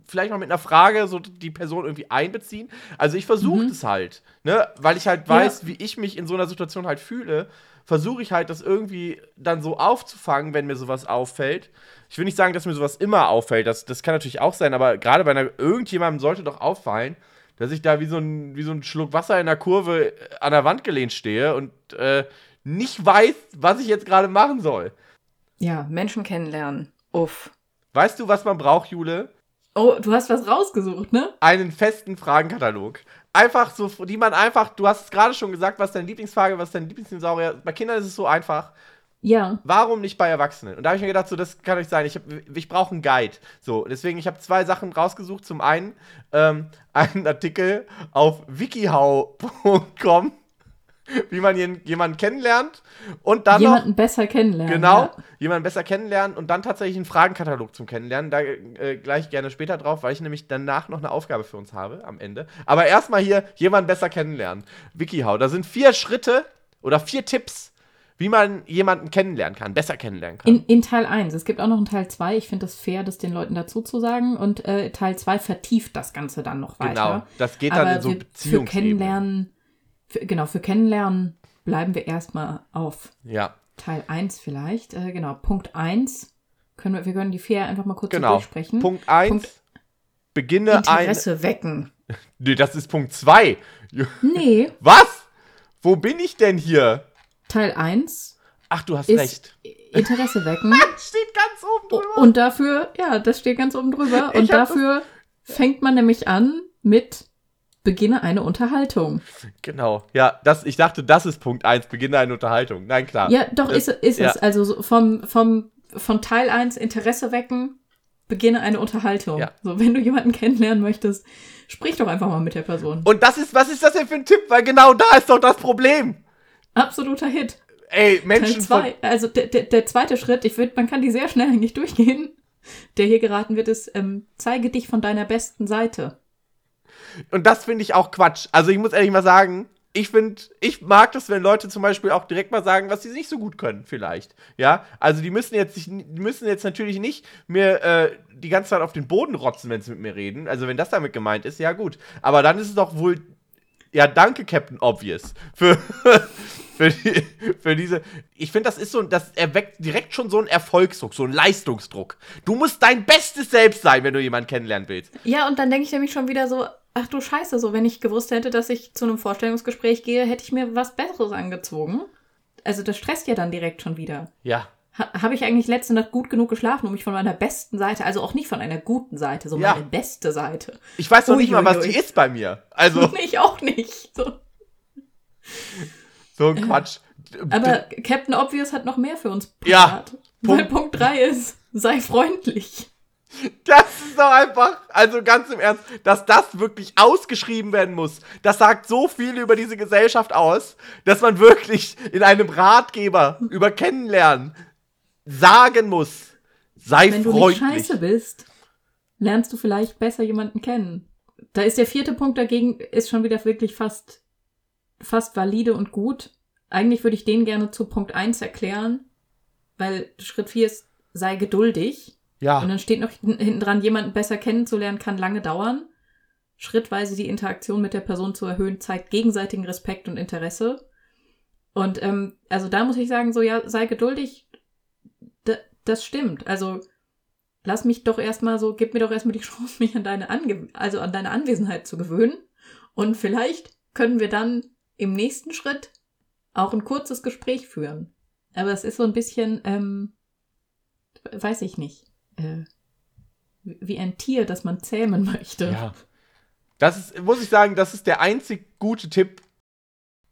vielleicht mal mit einer Frage so die Person irgendwie einbeziehen. Also ich versuche mhm. das halt, ne, weil ich halt weiß, ja. wie ich mich in so einer Situation halt fühle, versuche ich halt das irgendwie dann so aufzufangen, wenn mir sowas auffällt. Ich will nicht sagen, dass mir sowas immer auffällt, das, das kann natürlich auch sein, aber gerade bei einer, irgendjemandem sollte doch auffallen, dass ich da wie so ein, wie so ein Schluck Wasser in der Kurve äh, an der Wand gelehnt stehe und äh, nicht weiß, was ich jetzt gerade machen soll. Ja, Menschen kennenlernen. Uff. Weißt du, was man braucht, Jule? Oh, du hast was rausgesucht, ne? Einen festen Fragenkatalog. Einfach so, die man einfach, du hast es gerade schon gesagt, was deine Lieblingsfrage, was dein Lieblingsdinosaurier. Bei Kindern ist es so einfach. Ja. Warum nicht bei Erwachsenen? Und da habe ich mir gedacht, so, das kann nicht sein. Ich, ich brauche einen Guide. So, deswegen, ich habe zwei Sachen rausgesucht. Zum einen ähm, einen Artikel auf wikihow.com. wie man jemanden kennenlernt und dann jemanden noch, besser kennenlernen. Genau, ja. jemanden besser kennenlernen und dann tatsächlich einen Fragenkatalog zum Kennenlernen. Da äh, gleich gerne später drauf, weil ich nämlich danach noch eine Aufgabe für uns habe am Ende. Aber erstmal hier jemanden besser kennenlernen. WikiHow, da sind vier Schritte oder vier Tipps, wie man jemanden kennenlernen kann, besser kennenlernen kann. In, in Teil 1. Es gibt auch noch einen Teil 2. Ich finde das fair, das den Leuten dazu zu sagen. Und äh, Teil 2 vertieft das Ganze dann noch weiter. Genau, das geht dann Aber in so Beziehungen. Für Kennenlernen für, genau, für Kennenlernen bleiben wir erstmal auf ja. Teil 1 vielleicht. Äh, genau, Punkt 1. Können wir, wir können die vier einfach mal kurz genau. durchsprechen. Punkt 1. Beginne Interesse ein... wecken. Nee, das ist Punkt 2. Nee. Was? Wo bin ich denn hier? Teil 1. Ach, du hast recht. Interesse wecken. steht ganz oben drüber. Und dafür, ja, das steht ganz oben drüber. Und dafür fängt man nämlich an mit beginne eine Unterhaltung. Genau, ja, das, ich dachte, das ist Punkt 1, beginne eine Unterhaltung. Nein, klar. Ja, doch, das, ist, ist ja. es. Also vom, vom, von Teil 1 Interesse wecken, beginne eine Unterhaltung. Ja. So, wenn du jemanden kennenlernen möchtest, sprich doch einfach mal mit der Person. Und das ist, was ist das denn für ein Tipp? Weil genau da ist doch das Problem. Absoluter Hit. Ey, Menschen. Zwei, also der, der, der zweite Schritt, ich würde, man kann die sehr schnell eigentlich durchgehen, der hier geraten wird, ist, ähm, zeige dich von deiner besten Seite. Und das finde ich auch Quatsch. Also ich muss ehrlich mal sagen, ich finde, ich mag das, wenn Leute zum Beispiel auch direkt mal sagen, was sie nicht so gut können, vielleicht. Ja, also die müssen jetzt, die müssen jetzt natürlich nicht mir äh, die ganze Zeit auf den Boden rotzen, wenn sie mit mir reden. Also wenn das damit gemeint ist, ja gut. Aber dann ist es doch wohl, ja danke Captain Obvious für für, die, für diese. Ich finde, das ist so, das erweckt direkt schon so einen Erfolgsdruck, so einen Leistungsdruck. Du musst dein bestes Selbst sein, wenn du jemanden kennenlernen willst. Ja, und dann denke ich nämlich schon wieder so, ach du Scheiße, so wenn ich gewusst hätte, dass ich zu einem Vorstellungsgespräch gehe, hätte ich mir was Besseres angezogen. Also das stresst ja dann direkt schon wieder. Ja. Ha Habe ich eigentlich letzte Nacht gut genug geschlafen, um mich von meiner besten Seite, also auch nicht von einer guten Seite, so ja. meine beste Seite. Ich weiß noch nicht mal, was die ist bei mir. Also. ich auch nicht. So, so ein Quatsch. Aber Captain Obvious hat noch mehr für uns privat. Ja. Weil Punkt 3 ist, sei freundlich. Das ist doch einfach, also ganz im Ernst, dass das wirklich ausgeschrieben werden muss. Das sagt so viel über diese Gesellschaft aus, dass man wirklich in einem Ratgeber über Kennenlernen sagen muss, sei Wenn freundlich. Wenn du scheiße bist, lernst du vielleicht besser jemanden kennen. Da ist der vierte Punkt dagegen, ist schon wieder wirklich fast, fast valide und gut. Eigentlich würde ich den gerne zu Punkt 1 erklären, weil Schritt 4 ist, sei geduldig. Ja. Und dann steht noch hinten dran, jemanden besser kennenzulernen kann lange dauern. Schrittweise die Interaktion mit der Person zu erhöhen, zeigt gegenseitigen Respekt und Interesse. Und ähm, also da muss ich sagen, so ja, sei geduldig. Das stimmt. Also lass mich doch erstmal so, gib mir doch erstmal die Chance, mich an deine Ange also an deine Anwesenheit zu gewöhnen. Und vielleicht können wir dann im nächsten Schritt auch ein kurzes Gespräch führen. Aber es ist so ein bisschen, ähm, weiß ich nicht äh, wie ein Tier, das man zähmen möchte. Ja. Das ist, muss ich sagen, das ist der einzig gute Tipp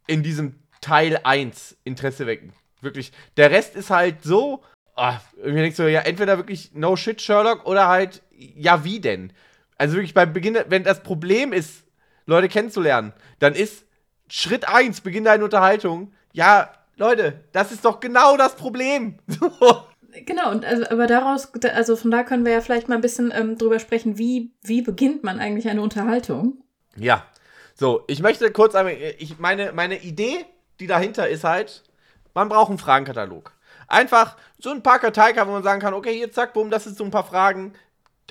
in diesem Teil 1, Interesse wecken. Wirklich. Der Rest ist halt so, oh, irgendwie denkst du, ja, entweder wirklich no shit Sherlock oder halt, ja, wie denn? Also wirklich beim Beginn, wenn das Problem ist, Leute kennenzulernen, dann ist Schritt 1, Beginn deiner Unterhaltung, ja, Leute, das ist doch genau das Problem. Genau, und also, aber daraus, also von da können wir ja vielleicht mal ein bisschen ähm, drüber sprechen, wie, wie beginnt man eigentlich eine Unterhaltung? Ja. So, ich möchte kurz einmal, ich meine, meine Idee, die dahinter ist halt, man braucht einen Fragenkatalog. Einfach so ein paar Karteikarten, wo man sagen kann, okay, hier zack, bumm, das sind so ein paar Fragen,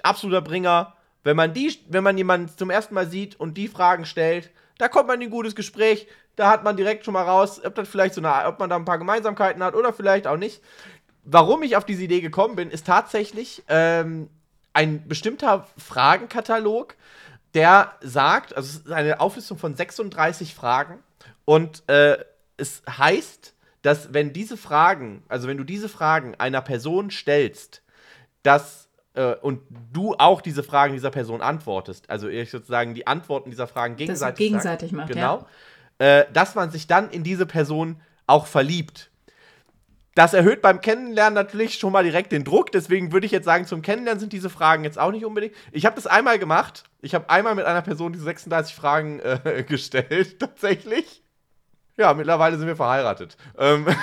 absoluter Bringer. Wenn man die, wenn man jemanden zum ersten Mal sieht und die Fragen stellt, da kommt man in ein gutes Gespräch, da hat man direkt schon mal raus, ob das vielleicht so eine, ob man da ein paar Gemeinsamkeiten hat oder vielleicht auch nicht. Warum ich auf diese Idee gekommen bin, ist tatsächlich ähm, ein bestimmter Fragenkatalog, der sagt, also es ist eine Auflistung von 36 Fragen und äh, es heißt, dass wenn diese Fragen, also wenn du diese Fragen einer Person stellst, dass äh, und du auch diese Fragen dieser Person antwortest, also ich sozusagen die Antworten dieser Fragen gegenseitig, gegenseitig macht, genau, ja. äh, dass man sich dann in diese Person auch verliebt. Das erhöht beim Kennenlernen natürlich schon mal direkt den Druck. Deswegen würde ich jetzt sagen, zum Kennenlernen sind diese Fragen jetzt auch nicht unbedingt. Ich habe das einmal gemacht. Ich habe einmal mit einer Person diese 36 Fragen äh, gestellt, tatsächlich. Ja, mittlerweile sind wir verheiratet. Ähm.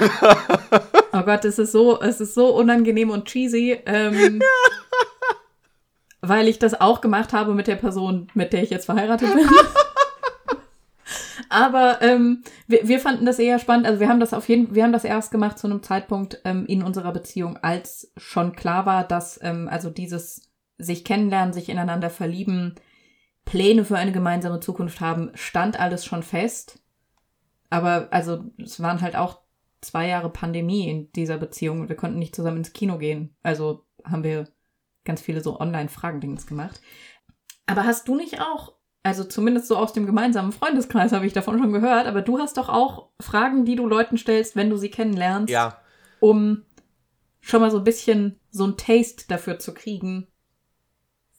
Oh Gott, es ist so, es ist so unangenehm und cheesy. Ähm, weil ich das auch gemacht habe mit der Person, mit der ich jetzt verheiratet bin. Aber ähm, wir, wir fanden das eher spannend. Also wir haben das auf jeden, wir haben das erst gemacht zu einem Zeitpunkt ähm, in unserer Beziehung, als schon klar war, dass ähm, also dieses sich kennenlernen, sich ineinander verlieben, Pläne für eine gemeinsame Zukunft haben, stand alles schon fest. Aber also es waren halt auch zwei Jahre Pandemie in dieser Beziehung und wir konnten nicht zusammen ins Kino gehen. Also haben wir ganz viele so Online-Fragendings gemacht. Aber hast du nicht auch, also zumindest so aus dem gemeinsamen Freundeskreis habe ich davon schon gehört, aber du hast doch auch Fragen, die du Leuten stellst, wenn du sie kennenlernst, ja. um schon mal so ein bisschen so ein Taste dafür zu kriegen,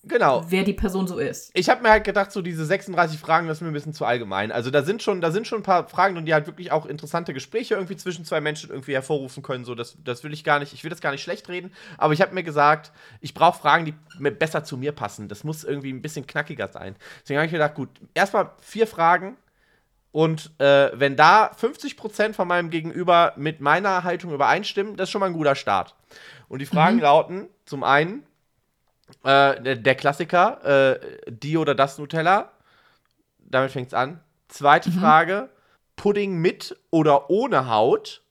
Genau. wer die Person so ist. Ich habe mir halt gedacht, so diese 36 Fragen, das ist mir ein bisschen zu allgemein. Also da sind schon, da sind schon ein paar Fragen und die halt wirklich auch interessante Gespräche irgendwie zwischen zwei Menschen irgendwie hervorrufen können. So, das, das will ich gar nicht, ich will das gar nicht schlecht reden. Aber ich habe mir gesagt, ich brauche Fragen, die mir besser zu mir passen. Das muss irgendwie ein bisschen knackiger sein. Deswegen habe ich gedacht, gut, erstmal vier Fragen. Und äh, wenn da 50% von meinem Gegenüber mit meiner Haltung übereinstimmen, das ist schon mal ein guter Start. Und die Fragen Mhm. lauten: zum einen, äh, der, der Klassiker, äh, die oder das Nutella. Damit fängt's an. Zweite Mhm. Frage: Pudding mit oder ohne Haut.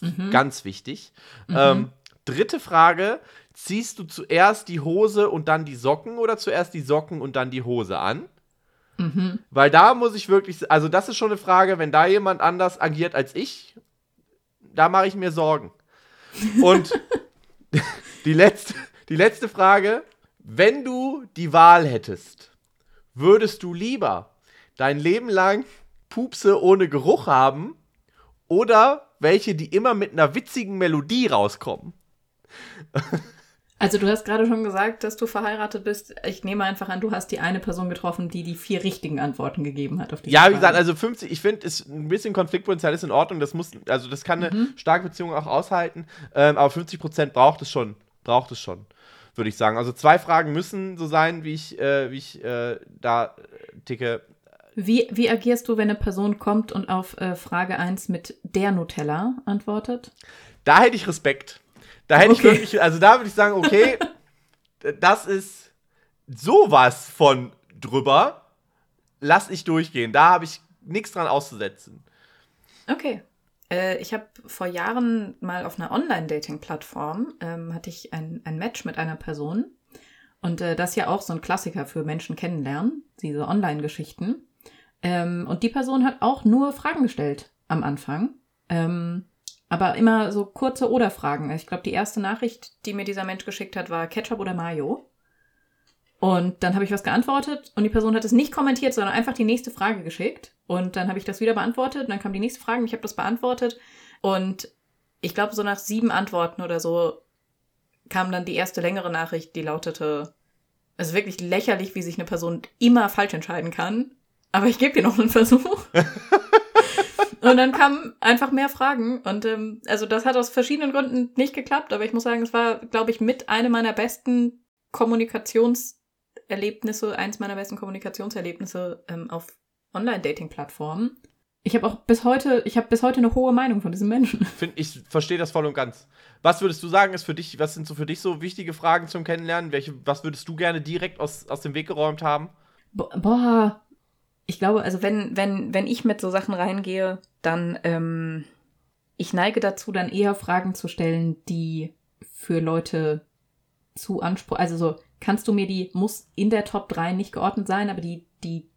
Mhm. Ganz wichtig. Ähm, dritte Frage: Ziehst du zuerst die Hose und dann die Socken oder zuerst die Socken und dann die Hose an? Mhm. Weil da muss ich wirklich, also das ist schon eine Frage, wenn da jemand anders agiert als ich, da mache ich mir Sorgen. Und die letzte, die letzte Frage, wenn du die Wahl hättest, würdest du lieber dein Leben lang Pupse ohne Geruch haben oder welche, die immer mit einer witzigen Melodie rauskommen? Also du hast gerade schon gesagt, dass du verheiratet bist. Ich nehme einfach an, du hast die eine Person getroffen, die die vier richtigen Antworten gegeben hat auf die Ja, wie gesagt, also 50, ich finde, ist ein bisschen Konfliktpotenzial ist in Ordnung. Das muss, also das kann eine Mhm. starke Beziehung auch aushalten. Ähm, aber 50 Prozent braucht es schon, braucht es schon, würde ich sagen. Also zwei Fragen müssen so sein, wie ich, äh, wie ich äh, da ticke. Wie, wie agierst du, wenn eine Person kommt und auf äh, Frage 1 mit der Nutella antwortet? Da hätte ich Respekt. Da hätte ich Okay. wirklich, also da würde ich sagen, okay, das ist sowas von drüber. Lass ich durchgehen. Da habe ich nichts dran auszusetzen. Okay. Äh, ich habe vor Jahren mal auf einer Online-Dating-Plattform ähm, hatte ich ein, ein Match mit einer Person. Und äh, das ist ja auch so ein Klassiker für Menschen kennenlernen, diese Online-Geschichten. Ähm, und die Person hat auch nur Fragen gestellt am Anfang. Ähm, aber immer so kurze Oder-Fragen. Ich glaube, die erste Nachricht, die mir dieser Mensch geschickt hat, war Ketchup oder Mayo. Und dann habe ich was geantwortet und die Person hat es nicht kommentiert, sondern einfach die nächste Frage geschickt. Und dann habe ich das wieder beantwortet und dann kam die nächste Frage und ich habe das beantwortet. Und ich glaube, so nach sieben Antworten oder so kam dann die erste längere Nachricht, die lautete, es ist wirklich lächerlich, wie sich eine Person immer falsch entscheiden kann. Aber ich gebe dir noch einen Versuch. und dann kamen einfach mehr Fragen. Und ähm, also das hat aus verschiedenen Gründen nicht geklappt. Aber ich muss sagen, es war, glaube ich, mit einem meiner besten Kommunikationserlebnisse, eins meiner besten Kommunikationserlebnisse ähm, auf Online-Dating-Plattformen. Ich habe auch bis heute, ich habe bis heute eine hohe Meinung von diesem Menschen. Find, ich verstehe das voll und ganz. Was würdest du sagen, ist für dich, was sind so für dich so wichtige Fragen zum Kennenlernen? Welche, was würdest du gerne direkt aus, aus dem Weg geräumt haben? Bo- Boah, ich glaube, also wenn, wenn, wenn ich mit so Sachen reingehe, dann, ähm, ich neige dazu, dann eher Fragen zu stellen, die für Leute zu Anspruch, also so, kannst du mir die, muss in der Top 3 nicht geordnet sein, aber die, die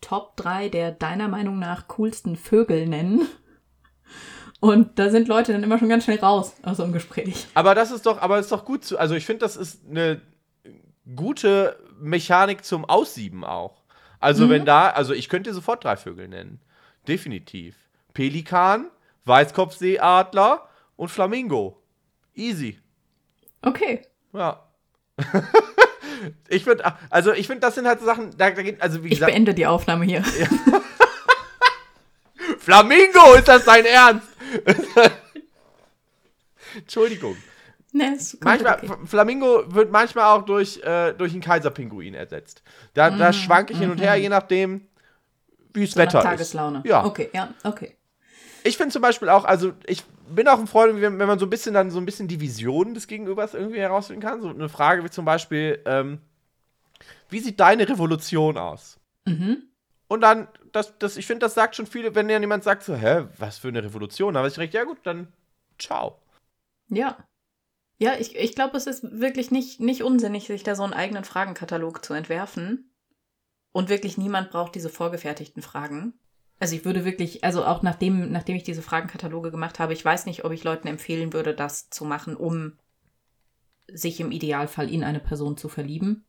Top 3 der deiner Meinung nach coolsten Vögel nennen. Und da sind Leute dann immer schon ganz schnell raus aus so einem Gespräch. Aber das ist doch, aber ist doch gut zu. Also ich finde, das ist eine gute Mechanik zum Aussieben auch. Also Mhm. wenn da, also ich könnte sofort drei Vögel nennen. Definitiv. Pelikan, Weißkopfseeadler und Flamingo. Easy. Okay. Ja. ich finde, also ich finde, das sind halt so Sachen, da, da geht, also wie Ich gesagt, beende die Aufnahme hier. Flamingo, ist das dein Ernst? Entschuldigung. Ne, ist Manchmal, okay. Flamingo wird manchmal auch durch, äh, durch einen Kaiserpinguin ersetzt. Da, da schwanke ich hin und her, je nachdem, wie das Mhm, So Wetter ist. Tageslaune. Ja. Okay, ja, okay. ich finde zum Beispiel auch, also ich bin auch ein Freund, wenn, wenn man so ein bisschen dann so ein bisschen die Vision des Gegenübers irgendwie herausfinden kann. So eine Frage wie zum Beispiel, ähm, wie sieht deine Revolution aus? Mhm. Und dann, das, das, ich finde, das sagt schon viele, wenn ja jemand sagt so, hä, was für eine Revolution? Aber ich direkt, ja gut, dann ciao. Ja. Ja, ich, ich glaube, es ist wirklich nicht, nicht unsinnig, sich da so einen eigenen Fragenkatalog zu entwerfen. Und wirklich niemand braucht diese vorgefertigten Fragen. Also ich würde wirklich, also auch nachdem, nachdem ich diese Fragenkataloge gemacht habe, ich weiß nicht, ob ich Leuten empfehlen würde, das zu machen, um sich im Idealfall in eine Person zu verlieben.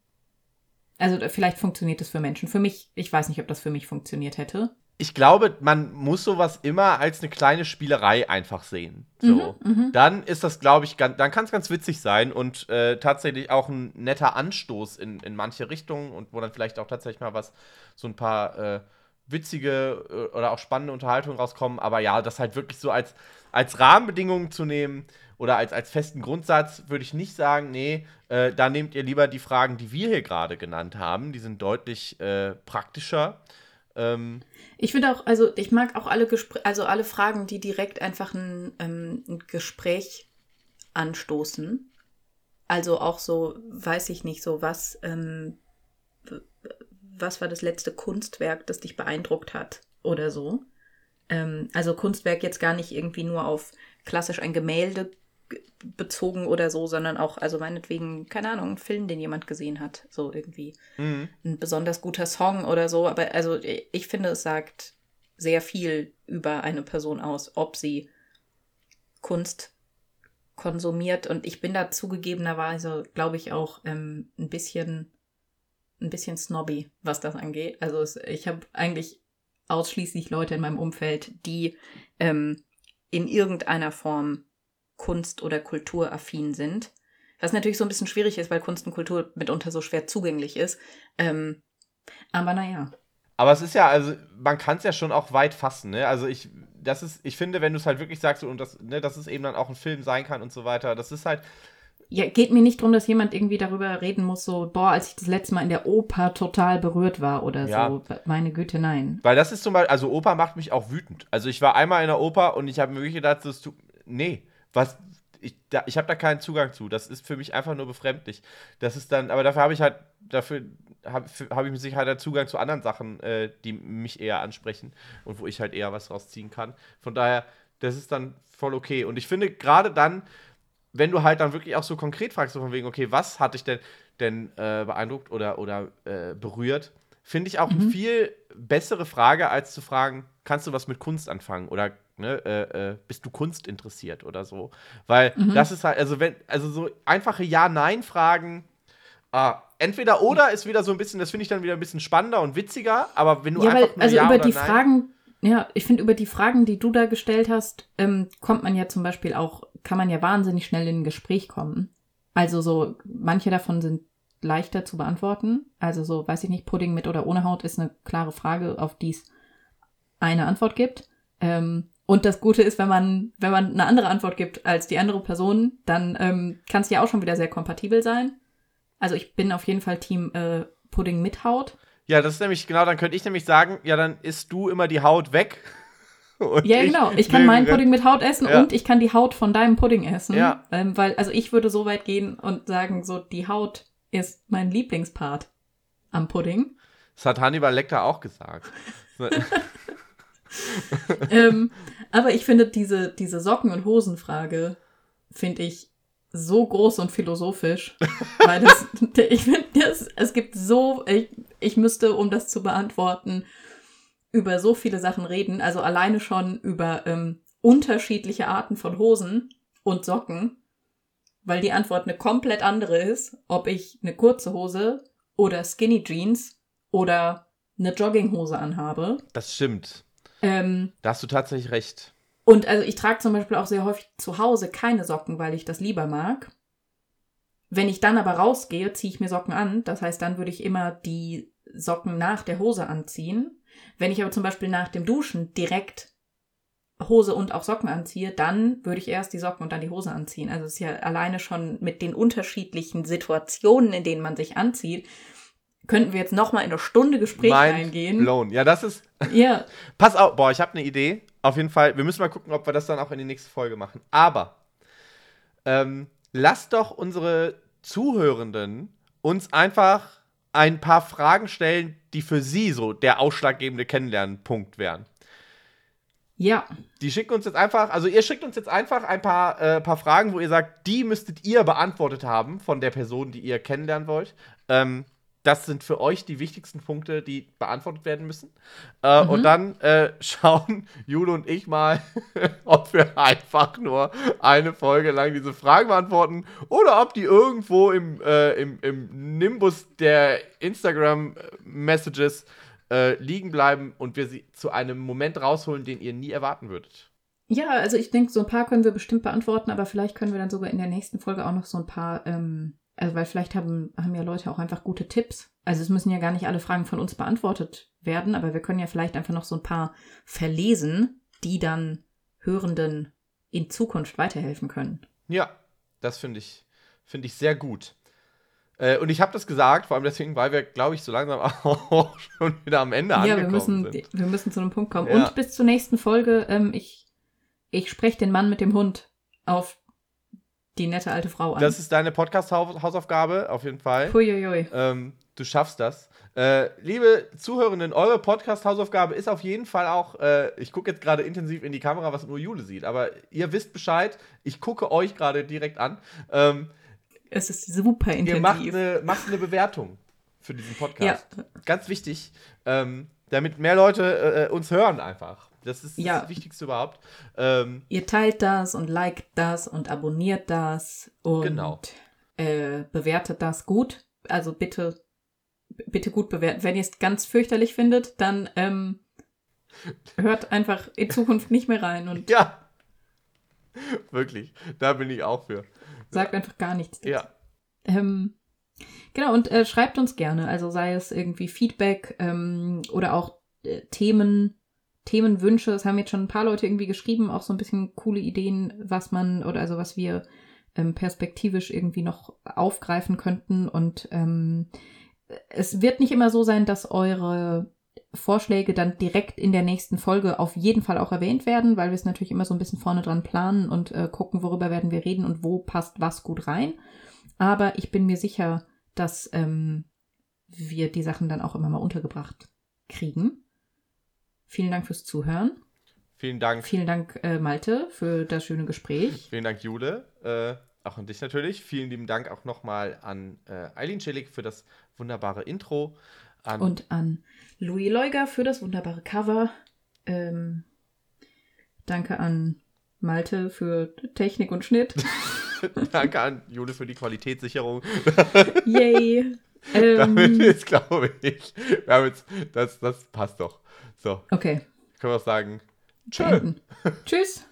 Also vielleicht funktioniert es für Menschen. Für mich, ich weiß nicht, ob das für mich funktioniert hätte. Ich glaube, man muss sowas immer als eine kleine Spielerei einfach sehen. So. Mhm, Dann ist das, glaube ich, ganz, dann kann es ganz witzig sein und äh, tatsächlich auch ein netter Anstoß in, in manche Richtungen und wo dann vielleicht auch tatsächlich mal was, so ein paar äh, witzige äh, oder auch spannende Unterhaltungen rauskommen. Aber ja, das halt wirklich so als, als Rahmenbedingungen zu nehmen oder als, als festen Grundsatz würde ich nicht sagen, nee, äh, da nehmt ihr lieber die Fragen, die wir hier gerade genannt haben. Die sind deutlich äh, praktischer. Ähm, Ich finde auch, also ich mag auch alle Gespr also alle Fragen, die direkt einfach ein, ähm, ein Gespräch anstoßen. Also auch so, weiß ich nicht, so was, ähm, was war das letzte Kunstwerk, das dich beeindruckt hat oder so. Ähm, also Kunstwerk jetzt gar nicht irgendwie nur auf klassisch ein Gemälde bezogen oder so, sondern auch, also meinetwegen, keine Ahnung, ein Film, den jemand gesehen hat, so irgendwie mhm. ein besonders guter Song oder so, aber also ich finde, es sagt sehr viel über eine Person aus, ob sie Kunst konsumiert und ich bin da zugegebenerweise, glaube ich, auch ähm, ein bisschen ein bisschen snobby, was das angeht. Also es, ich habe eigentlich ausschließlich Leute in meinem Umfeld, die ähm, in irgendeiner Form Kunst- oder Kulturaffin sind. Was natürlich so ein bisschen schwierig ist, weil Kunst und Kultur mitunter so schwer zugänglich ist. Ähm, aber naja. Aber es ist ja, also man kann es ja schon auch weit fassen, ne? Also ich, das ist, ich finde, wenn du es halt wirklich sagst und das, ne, dass es eben dann auch ein Film sein kann und so weiter, das ist halt, Ja, geht mir nicht darum, dass jemand irgendwie darüber reden muss, so, boah, als ich das letzte Mal in der Oper total berührt war oder Ja. so. Meine Güte, nein. weil das ist zum Beispiel, also Oper macht mich auch wütend. Also ich war einmal in der Oper und ich habe mir wirklich gedacht, das tut, nee, was, ich, da, ich habe da keinen Zugang zu. Das ist für mich einfach nur befremdlich. Das ist dann, aber dafür habe ich halt, dafür habe hab ich mit Sicherheit einen Zugang zu anderen Sachen, äh, die mich eher ansprechen und wo ich halt eher was rausziehen kann. Von daher, das ist dann voll okay. Und ich finde gerade dann, wenn du halt dann wirklich auch so konkret fragst, so von wegen, okay, was hat dich denn, denn äh, beeindruckt oder, oder äh, berührt, finde ich auch eine viel bessere Frage, als zu fragen, kannst du was mit Kunst anfangen oder ne, äh, äh, bist du Kunst interessiert oder so. Weil das ist halt, also wenn, also so einfache Ja-Nein-Fragen, ah, entweder oder ist wieder so ein bisschen, das finde ich dann wieder ein bisschen spannender und witziger, aber wenn du Ja, weil, einfach nur also Ja über die Nein, Fragen, ja, ich finde, über die Fragen, die du da gestellt hast, ähm, kommt man ja zum Beispiel auch, kann man ja wahnsinnig schnell in ein Gespräch kommen. Also so, manche davon sind leichter zu beantworten. Also so, weiß ich nicht, Pudding mit oder ohne Haut ist eine klare Frage, auf die es eine Antwort gibt. Ähm, und das Gute ist, wenn man, wenn man eine andere Antwort gibt als die andere Person, dann ähm, kann es ja auch schon wieder sehr kompatibel sein. Also ich bin auf jeden Fall Team äh, Pudding mit Haut. Ja, das ist nämlich, genau, dann könnte ich nämlich sagen, ja, dann isst du immer die Haut weg. Ja, genau. Ich kann meinen Pudding mit Haut essen Ja. und ich kann die Haut von deinem Pudding essen. Ja. Ähm, weil, also ich würde so weit gehen und sagen, so die Haut ist mein Lieblingspart am Pudding. Das hat Hannibal Lecter auch gesagt. ähm, aber ich finde diese, diese Socken- und Hosenfrage, finde ich so groß und philosophisch. weil das, ich finde, es gibt so, ich, ich müsste, um das zu beantworten, über so viele Sachen reden. Also alleine schon über ähm, unterschiedliche Arten von Hosen und Socken. Weil die Antwort eine komplett andere ist, ob ich eine kurze Hose oder Skinny Jeans oder eine Jogginghose anhabe. Das stimmt. Ähm, Da hast du tatsächlich recht. und also ich trage zum Beispiel auch sehr häufig zu Hause keine Socken, weil ich das lieber mag. Wenn ich dann aber rausgehe, ziehe ich mir Socken an. Das heißt, dann würde ich immer die Socken nach der Hose anziehen. Wenn ich aber zum Beispiel nach dem Duschen direkt Hose und auch Socken anziehe, dann würde ich erst die Socken und dann die Hose anziehen. Also es ist ja alleine schon mit den unterschiedlichen Situationen, in denen man sich anzieht, könnten wir jetzt noch mal in eine Stunde Gespräch Mind reingehen. blown. Ja, das ist. Ja, Pass auf, boah, ich habe eine Idee. auf jeden Fall, wir müssen mal gucken, ob wir das dann auch in die nächste Folge machen. Aber ähm, lasst doch unsere Zuhörenden uns einfach ein paar Fragen stellen, die für sie so der ausschlaggebende Kennenlernpunkt wären. Ja. Die schicken uns jetzt einfach, also ihr schickt uns jetzt einfach ein paar, äh, paar Fragen, wo ihr sagt, die müsstet ihr beantwortet haben von der Person, die ihr kennenlernen wollt. Ähm, das sind für euch die wichtigsten Punkte, die beantwortet werden müssen. Äh, mhm. Und dann äh, schauen Jule und ich mal, ob wir einfach nur eine Folge lang diese Fragen beantworten oder ob die irgendwo im, äh, im, im Nimbus der Instagram-Messages äh, liegen bleiben und wir sie zu einem Moment rausholen, den ihr nie erwarten würdet. Ja, also ich denke, so ein paar können wir bestimmt beantworten, aber vielleicht können wir dann sogar in der nächsten Folge auch noch so ein paar ähm also weil vielleicht haben, haben ja Leute auch einfach gute Tipps. Also es müssen ja gar nicht alle Fragen von uns beantwortet werden, aber wir können ja vielleicht einfach noch so ein paar verlesen, die dann Hörenden in Zukunft weiterhelfen können. Ja, das finde ich, find ich sehr gut. Äh, und ich habe das gesagt, vor allem deswegen, weil wir, glaube ich, so langsam auch schon wieder am Ende ja, angekommen wir müssen, sind. Wir müssen zu einem Punkt kommen. Ja. Und bis zur nächsten Folge, ähm, ich, ich spreche den Mann mit dem Hund auf die nette alte Frau an. Das ist deine Podcast-Hausaufgabe, auf jeden Fall. Huiuiui. Ähm, du schaffst das. Äh, liebe Zuhörenden, eure Podcast-Hausaufgabe ist auf jeden Fall auch, äh, ich gucke jetzt gerade intensiv in die Kamera, was nur Jule sieht, aber ihr wisst Bescheid, ich gucke euch gerade direkt an. Ähm, es ist super intensiv. Ihr macht eine, macht eine Bewertung für diesen Podcast. Ja. Ganz wichtig, ähm, damit mehr Leute äh, äh uns hören einfach. Das ist ja. das Wichtigste überhaupt. Ähm, Ihr teilt das und liked das und abonniert das und genau. äh, bewertet das gut. Also bitte, bitte gut bewerten. Wenn ihr es ganz fürchterlich findet, dann ähm, hört einfach in Zukunft nicht mehr rein. Und ja. Wirklich. Da bin ich auch für. Sagt einfach gar nichts. Ja. Ähm, genau, und äh, schreibt uns gerne. Also sei es irgendwie Feedback ähm, oder auch äh, Themen, Themenwünsche. Es haben jetzt schon ein paar Leute irgendwie geschrieben, auch so ein bisschen coole Ideen, was man oder also was wir ähm, perspektivisch irgendwie noch aufgreifen könnten. Und ähm, es wird nicht immer so sein, dass eure Vorschläge dann direkt in der nächsten Folge auf jeden Fall auch erwähnt werden, weil wir es natürlich immer so ein bisschen vorne dran planen und äh, gucken, worüber werden wir reden und wo passt was gut rein. Aber ich bin mir sicher, dass ähm, wir die Sachen dann auch immer mal untergebracht kriegen. Vielen Dank fürs Zuhören. Vielen Dank. Vielen Dank, äh, Malte, für das schöne Gespräch. Vielen Dank, Jule. Äh, auch an dich natürlich. Vielen lieben Dank auch nochmal an äh, Eileen Schillig für das wunderbare Intro. An und an Louis Leuger für das wunderbare Cover. Ähm, danke an Malte für Technik und Schnitt. danke an Jule für die Qualitätssicherung. Yay. Damit ist, glaube ich, wir haben jetzt, das, das passt doch. So. Okay. Können wir auch sagen. Tschö. Tschüss.